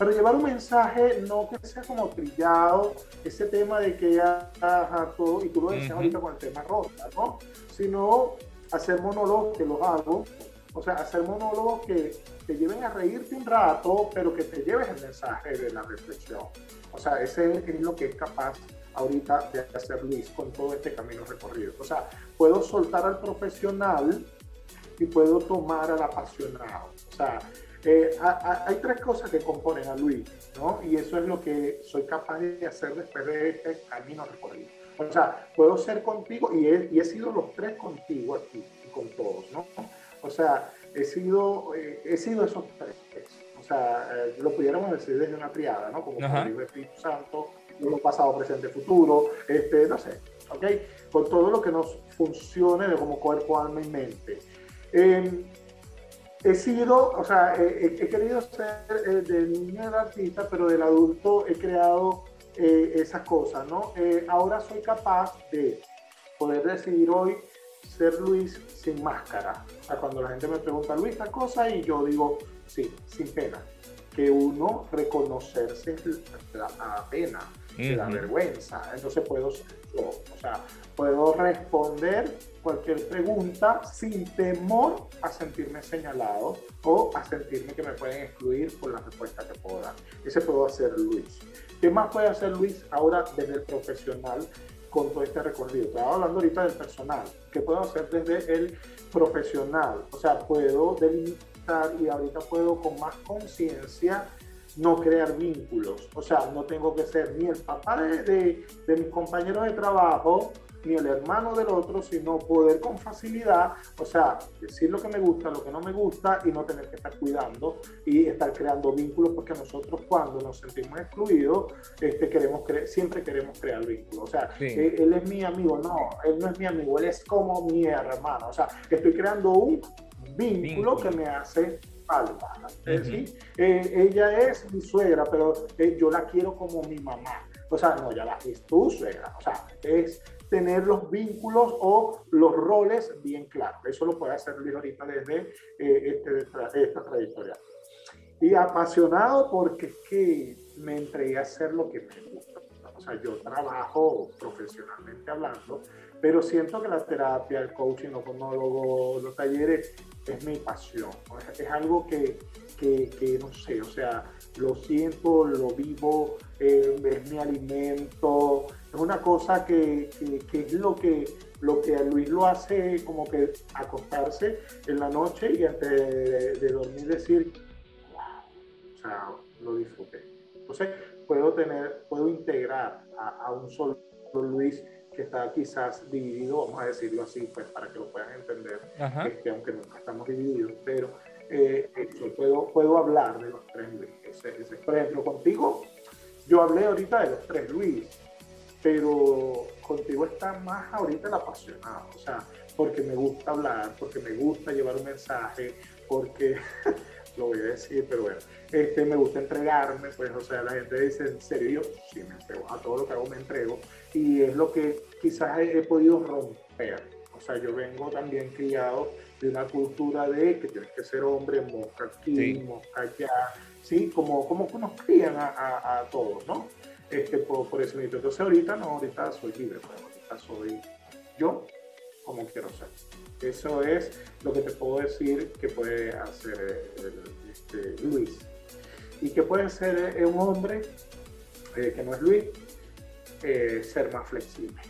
pero llevar un mensaje no que sea como trillado, ese tema de que ya, todo, y tú lo decías ahorita con el tema rosa, ¿no? Sino hacer monólogos que los hago, o sea, hacer monólogos que te lleven a reírte un rato, pero que te lleves el mensaje de la reflexión. O sea, ese es lo que es capaz ahorita de hacer Luis con todo este camino recorrido. O sea, puedo soltar al profesional y puedo tomar al apasionado. O sea, eh, hay tres cosas que componen a Luis, ¿no? Y eso es lo que soy capaz de hacer después de este camino recorrido. O sea, puedo ser contigo y he, y he sido los tres contigo aquí y con todos, ¿no? O sea, he sido, eh, he sido esos tres. O sea, eh, lo pudiéramos decir desde una triada, ¿no? Como el Espíritu Santo, lo pasado, presente, futuro, este, no sé, ¿ok? Con todo lo que nos funcione de como cuerpo, alma y mente. Em, he sido, o sea, he, querido ser eh, del niño del artista, pero del adulto he creado esas cosas, ¿no? ahora soy capaz de poder decidir hoy ser Luis sin máscara. O cuando la gente me pregunta, Luis, esta cosa, y yo digo, sí, sin pena. Que uno reconocerse la, pena, la vergüenza. Entonces puedo o sea, puedo responder cualquier pregunta sin temor a sentirme señalado o a sentirme que me pueden excluir por la respuesta que puedo dar. Ese puedo hacer Luis. ¿Qué más puede hacer Luis ahora desde el profesional? con todo este recorrido. Estaba hablando ahorita del personal. ¿Qué puedo hacer desde el profesional? O sea, puedo delimitar y ahorita puedo con más conciencia no crear vínculos. O sea, no tengo que ser ni el papá de, de, de mis compañeros de trabajo, ni el hermano del otro, sino poder con facilidad, o sea, decir lo que me gusta, lo que no me gusta y no tener que estar cuidando y estar creando vínculos, porque nosotros cuando nos sentimos excluidos, este, queremos siempre queremos crear vínculos. O sea, eh, él, es mi amigo, no, él no es mi amigo, él es como mi hermano. O sea, estoy creando un vínculo, que me hace falta. ¿sí? Eh, ella es mi suegra, pero eh, yo la quiero como mi mamá. O sea, no, ya la es tu suegra. O sea, es tener los vínculos o los roles bien claros. Eso lo puede hacer Luis ahorita desde eh, este, esta trayectoria. Y apasionado porque es que me entregué a hacer lo que me gusta. O sea, yo trabajo profesionalmente hablando, pero siento que la terapia, el coaching, los monólogos, los talleres es mi pasión. Es algo que, que, que, no sé, o sea, lo siento, lo vivo, eh, es mi alimento, es una cosa que, que, es lo que, lo que a Luis lo hace como que acostarse en la noche y antes de, dormir decir, wow, o sea, lo disfruté. Entonces, puedo tener, puedo integrar a, un solo Luis que está quizás dividido, vamos a decirlo así, pues para que lo puedan entender, este, aunque nunca estamos divididos, pero eh, puedo, puedo hablar de los tres Luis. por ejemplo, contigo, yo hablé ahorita de los tres Luis, pero contigo está más ahorita el apasionado, o sea, porque me gusta hablar, porque me gusta llevar un mensaje, porque, lo voy a decir, pero bueno, este, me gusta entregarme, pues, o sea, la gente dice, en serio, yo sí me entrego, a todo lo que hago me entrego, y es lo que quizás he, he podido romper. O sea, yo vengo también criado de una cultura de que tienes que ser hombre, mosca aquí, sí. mosca allá, ¿sí? Como, como nos crían a, a, a todos, ¿no? Este, por, por momento. Entonces ahorita no, ahorita soy libre, pues, ahorita soy yo como quiero ser. Eso es lo que te puedo decir que puede hacer este, Luis. Y que puede ser eh, un hombre eh, que no es Luis, eh, ser más flexible.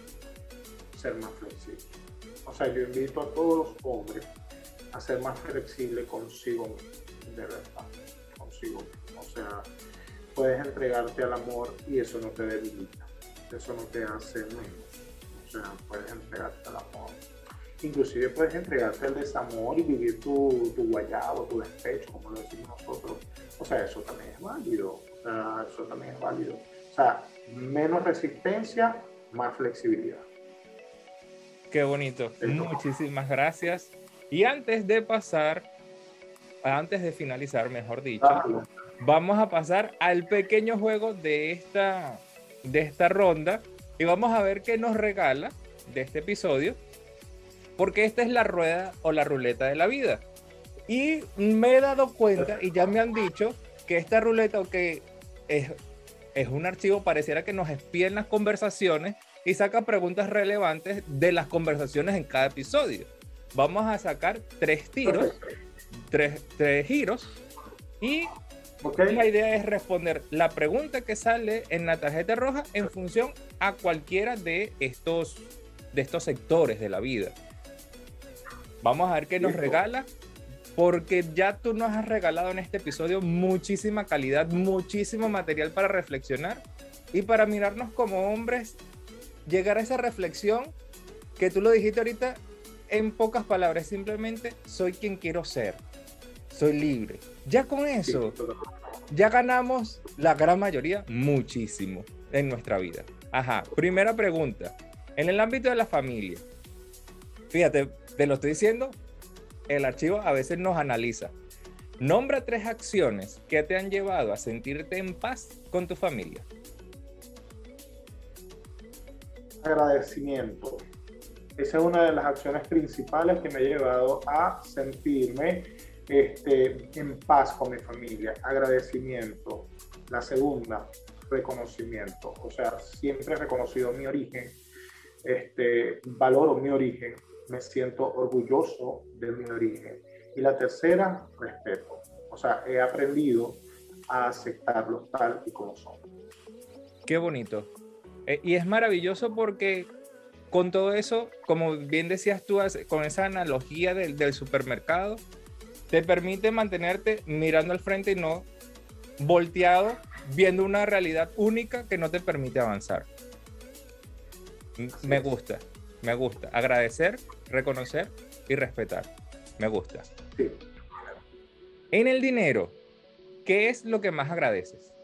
Ser más flexible. O sea, yo invito a todos los hombres a ser más flexible consigo mismo, de verdad, consigo. O sea, puedes entregarte al amor y eso no te debilita, eso no te hace menos. Puedes entregarte al amor. Inclusive puedes entregarte al desamor y vivir tu, tu guayabo, tu despecho, como lo decimos nosotros. O sea, eso también es válido. O sea, eso también es válido. O sea, menos resistencia, más flexibilidad. Qué bonito. Muchísimas gracias. Y antes de pasar, antes de finalizar, mejor dicho, vamos a pasar al pequeño juego de esta, de esta ronda y vamos a ver qué nos regala de este episodio, porque esta es la rueda o la ruleta de la vida. Y me he dado cuenta y ya me han dicho que esta ruleta, que es, es un archivo, pareciera que nos espía en las conversaciones y saca preguntas relevantes de las conversaciones en cada episodio. Vamos a sacar tres tiros, tres, tres giros y Okay. La idea es responder la pregunta que sale en la tarjeta roja en función a cualquiera de estos, de estos sectores de la vida. Vamos a ver qué nos regala, porque ya tú nos has regalado en este episodio muchísima calidad, muchísimo material para reflexionar y para mirarnos como hombres, llegar a esa reflexión que tú lo dijiste ahorita en pocas palabras, simplemente soy quien quiero ser soy libre. Ya con eso, ya ganamos la gran mayoría muchísimo en nuestra vida. Ajá, primera pregunta. En el ámbito de la familia, fíjate, te lo estoy diciendo, el archivo a veces nos analiza. Nombra tres acciones que te han llevado a sentirte en paz con tu familia. Agradecimiento. Esa es una de las acciones principales que me ha llevado a sentirme este, en paz con mi familia, agradecimiento. La segunda, reconocimiento. O sea, siempre he reconocido mi origen, este, valoro mi origen, me siento orgulloso de mi origen. Y la tercera, respeto. O sea, he aprendido a aceptarlos tal y como son. Qué bonito. Eh, y es maravilloso porque con todo eso, como bien decías tú, con esa analogía del, del supermercado, te permite mantenerte mirando al frente y no volteado, viendo una realidad única que no te permite avanzar. Me gusta, me gusta. Agradecer, reconocer y respetar. Me gusta. En el dinero, ¿qué es lo que más agradeces?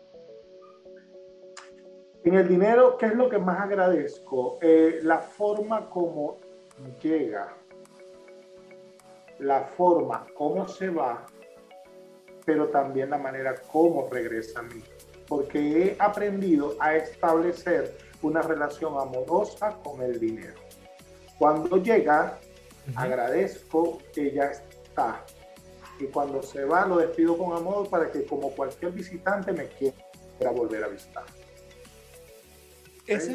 En el dinero, ¿qué es lo que más agradezco? Eh, la forma como llega la forma como se va, pero también la manera como regresa a mí. Porque he aprendido a establecer una relación amorosa con el dinero. Cuando llega, agradezco que ya está. Y cuando se va, lo despido con amor para que como cualquier visitante me quiera volver a visitar. Es,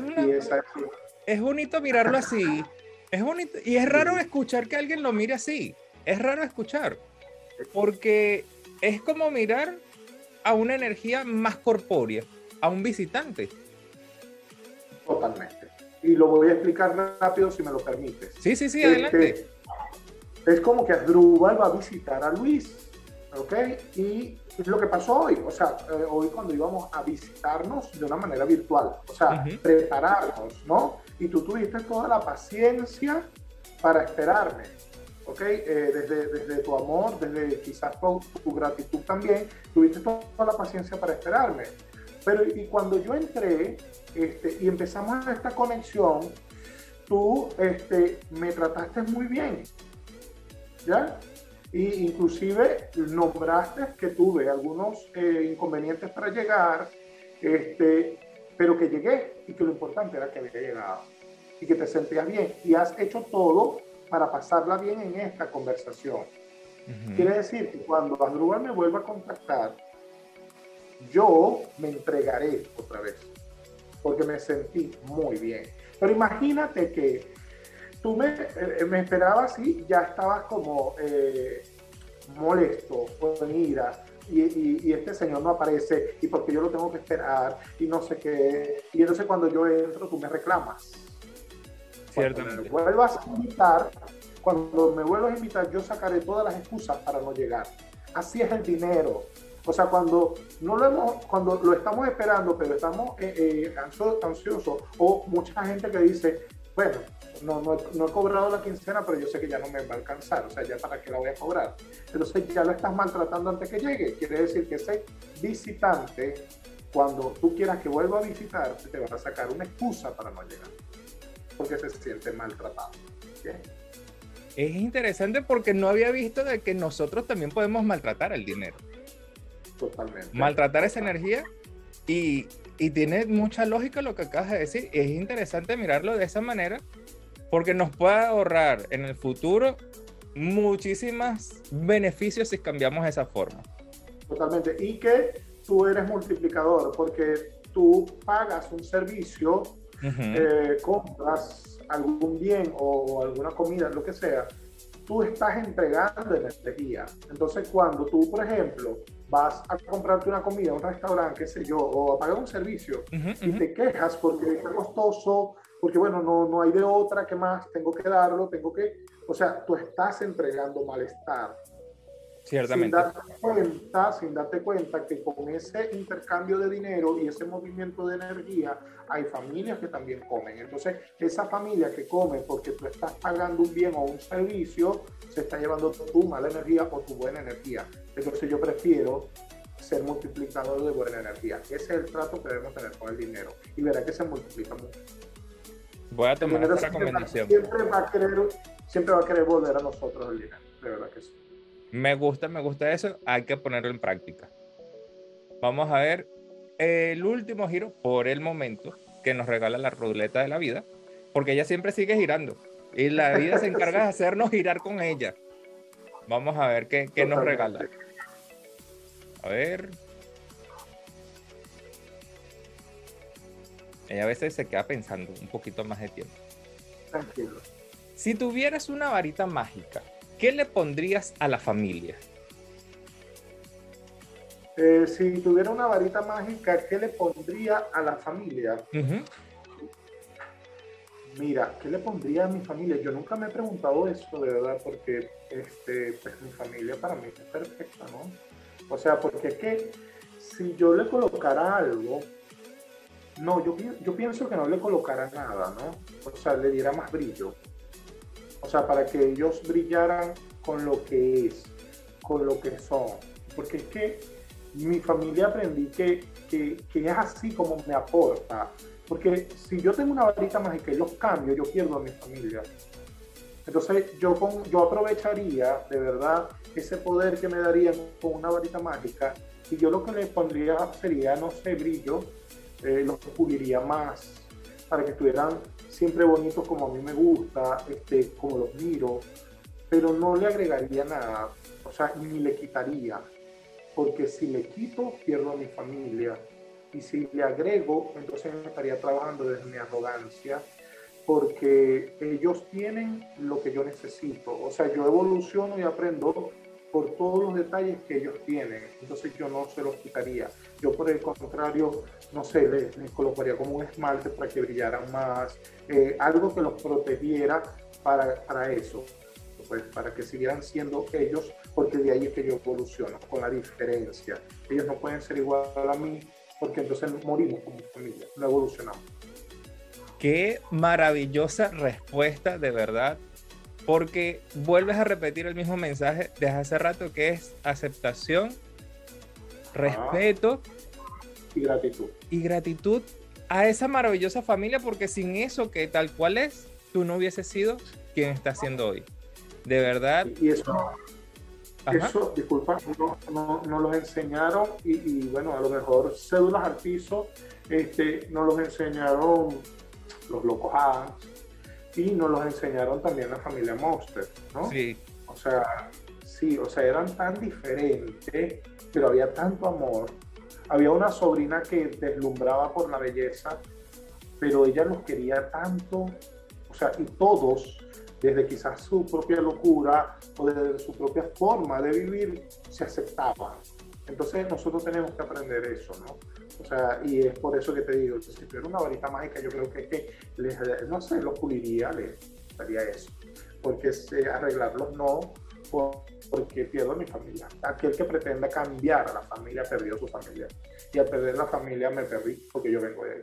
es bonito mirarlo así. Es bonito. Y es raro escuchar que alguien lo mire así es raro escuchar, porque es como mirar a una energía más corpórea, a un visitante. Totalmente. Y lo voy a explicar rápido si me lo permites. Sí, sí, sí, adelante. es como que Drubal va a visitar a Luis, ¿ok? Y es lo que pasó hoy, o sea, eh, hoy cuando íbamos a visitarnos de una manera virtual, o sea, prepararnos, ¿no? Y tú tuviste toda la paciencia para esperarme. ¿Ok? Eh, desde, desde, tu amor, desde quizás tu, tu, gratitud también, tuviste toda la paciencia para esperarme. Pero y cuando yo entré este, y empezamos esta conexión, tú este, me trataste muy bien, ¿ya? Y inclusive nombraste que tuve algunos eh, inconvenientes para llegar, este, pero que llegué y que lo importante era que había llegado y que te sentías bien y has hecho todo para pasarla bien en esta conversación. Quiere decir que cuando Andrúbal me vuelva a contactar, yo me entregaré otra vez, porque me sentí muy bien. Pero imagínate que tú me, eh, me esperabas y ya estabas como eh, molesto o en ira. Y, y, este señor no aparece y porque yo lo tengo que esperar y no sé qué. Y entonces cuando yo entro tú me reclamas. Cuando me vuelvas a invitar, cuando me vuelvas a invitar, yo sacaré todas las excusas para no llegar. Así es el dinero. O sea, cuando no lo hemos, cuando lo estamos esperando, pero estamos eh, ansiosos, o mucha gente que dice, bueno, no, no, no, he cobrado la quincena, pero yo sé que ya no me va a alcanzar, o sea, ya para qué la voy a cobrar. Entonces ya lo estás maltratando antes que llegue. Quiere decir que ese visitante, cuando tú quieras que vuelva a visitar, te va a sacar una excusa para no llegar, porque se siente maltratado. Es interesante porque no había visto de que nosotros también podemos maltratar el dinero. Totalmente. Maltratar esa energía y y tiene mucha lógica lo que acabas de decir. Es interesante mirarlo de esa manera porque nos puede ahorrar en el futuro muchísimos beneficios si cambiamos esa forma. Totalmente. Y que tú eres multiplicador porque tú pagas un servicio, eh, compras algún bien o alguna comida, lo que sea, tú estás entregando energía. Entonces, cuando tú, por ejemplo, vas a comprarte una comida a un restaurante, qué sé yo, o a pagar un servicio y te quejas porque es costoso, porque bueno, no, no hay de otra que más, tengo que darlo, tengo que, o sea, tú estás entregando malestar. Ciertamente. Sin darte cuenta, sin darte cuenta que con ese intercambio de dinero y ese movimiento de energía, hay familias que también comen. Entonces, esa familia que come porque tú estás pagando un bien o un servicio, se está llevando tu mala energía o tu buena energía. Entonces, yo prefiero ser multiplicador de buena energía. Ese es el trato que debemos tener con el dinero. Y verá que se multiplica mucho. Voy a tomar esa recomendación. Siempre va, a querer, siempre va a querer volver a nosotros el dinero. De verdad que sí. Me gusta, me gusta eso. Hay que ponerlo en práctica. Vamos a ver el último giro por el momento que nos regala la ruleta de la vida, porque ella siempre sigue girando y la vida se encarga de hacernos girar con ella. Vamos a ver qué, qué nos regala. A ver. Ella a veces se queda pensando un poquito más de tiempo. Tranquilo. Si tuvieras una varita mágica, ¿qué le pondrías a la familia? Eh, si tuviera una varita mágica, ¿qué le pondría a la familia? Mira, ¿qué le pondría a mi familia? Yo nunca me he preguntado eso, de verdad, porque este, pues, mi familia para mí es perfecta, ¿no? O sea, porque es que si yo le colocara algo, no, yo, yo pienso que no le colocara nada, ¿no? O sea, le diera más brillo. O sea, para que ellos brillaran con lo que es, con lo que son. Porque es que mi familia aprendí que, que, es así como me aporta. Porque si yo tengo una varita mágica y los cambio, yo pierdo a mi familia. Entonces yo, con, yo aprovecharía de verdad ese poder que me darían con una varita mágica y yo lo que le pondría sería, no sé, brillo, eh, los puliría más para que estuvieran siempre bonitos como a mí me gusta, este, como los miro, pero no le agregaría nada, o sea, ni le quitaría, porque si le quito, pierdo a mi familia, y si le agrego, entonces estaría trabajando desde mi arrogancia, porque ellos tienen lo que yo necesito, o sea, yo evoluciono y aprendo por todos los detalles que ellos tienen, entonces yo no se los quitaría. Yo por el contrario, no sé, les, colocaría como un esmalte para que brillaran más, eh, algo que los protegiera para, para eso pues para que siguieran siendo ellos, porque de ahí es que yo evoluciono, con la diferencia. Ellos no pueden ser igual a mí, porque entonces morimos como familia, no evolucionamos. Qué maravillosa respuesta, de verdad, porque vuelves a repetir el mismo mensaje desde hace rato, que es aceptación, respeto y gratitud. Y gratitud a esa maravillosa familia, porque sin eso que tal cual es, tú no hubieses sido quien estás siendo hoy. De verdad. Y eso, Eso, disculpa, no, no, los enseñaron y, bueno, a lo mejor cédulas al piso, este, nos los enseñaron los locos A y nos los enseñaron también la familia Monster, ¿no? Sí. O sea, sí, o sea, eran tan diferentes, pero había tanto amor. Había una sobrina que deslumbraba por la belleza, pero ella los quería tanto, o sea, y todos desde quizás su propia locura o desde su propia forma de vivir, se aceptaba. Entonces nosotros tenemos que aprender eso, ¿no? O sea, y es por eso que te digo, si tuviera una varita mágica, yo creo que, que les, no sé, los puliría, les daría eso. Porque arreglarlos no, porque pierdo mi familia. Aquel que pretenda cambiar a la familia perdió su familia. Y al perder la familia me perdí porque yo vengo de ahí.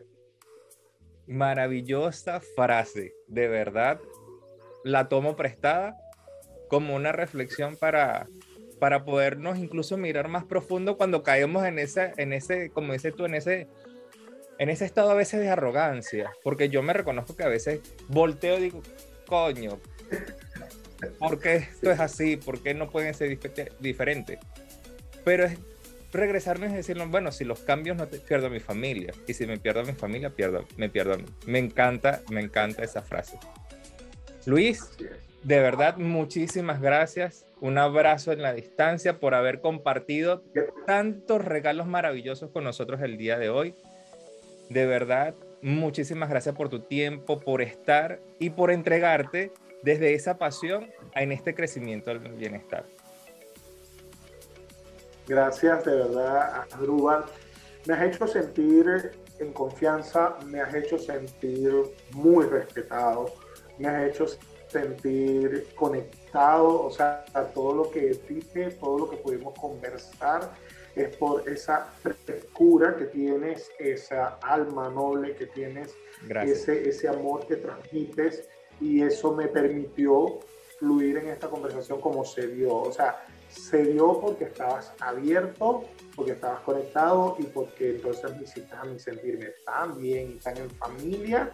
Maravillosa frase, de verdad la tomo prestada como una reflexión para, para podernos incluso mirar más profundo cuando caemos en ese, en ese, como dices tú, en ese, en ese estado a veces de arrogancia, porque yo me reconozco que a veces volteo y digo, coño, ¿por qué esto es así? ¿Por qué no pueden ser diferentes? Pero es regresarme y decirnos, bueno, si los cambios no te pierdo mi familia, y si me pierdo mi familia, pierdo, me pierdo a mí. Me encanta, me encanta esa frase. Luis, de verdad, muchísimas gracias. Un abrazo en la distancia por haber compartido tantos regalos maravillosos con nosotros el día de hoy. De verdad, muchísimas gracias por tu tiempo, por estar y por entregarte desde esa pasión en este crecimiento del bienestar. Gracias de verdad, Adrúbal. Me has hecho sentir en confianza, me has hecho sentir muy respetado me ha hecho sentir conectado, o sea, todo lo que dije, todo lo que pudimos conversar es por esa frescura que tienes, esa alma noble que tienes, ese, ese amor que transmites y eso me permitió fluir en esta conversación como se dio. O sea, se dio porque estabas abierto, porque estabas conectado y porque entonces me hiciste a mí sentirme tan bien y tan en familia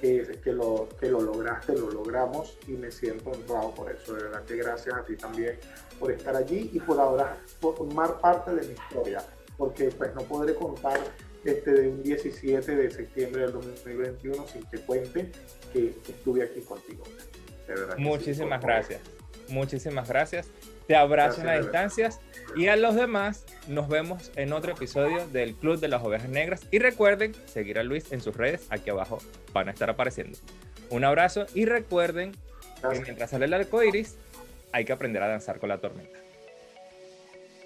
que, lo, que lo lograste, lo logramos y me siento honrado por eso. De verdad que gracias a ti también por estar allí y por ahora formar parte de mi historia, porque pues no podré contar este de un 17 de septiembre del 2021 sin que cuente que, estuve aquí contigo. Muchísimas gracias. Muchísimas gracias. Te abrazo en las distancias y a los demás nos vemos en otro episodio del Club de las Ovejas Negras. Y recuerden seguir a Luis en sus redes, aquí abajo van a estar apareciendo. Un abrazo y recuerden que mientras sale el arco iris, hay que aprender a danzar con la tormenta.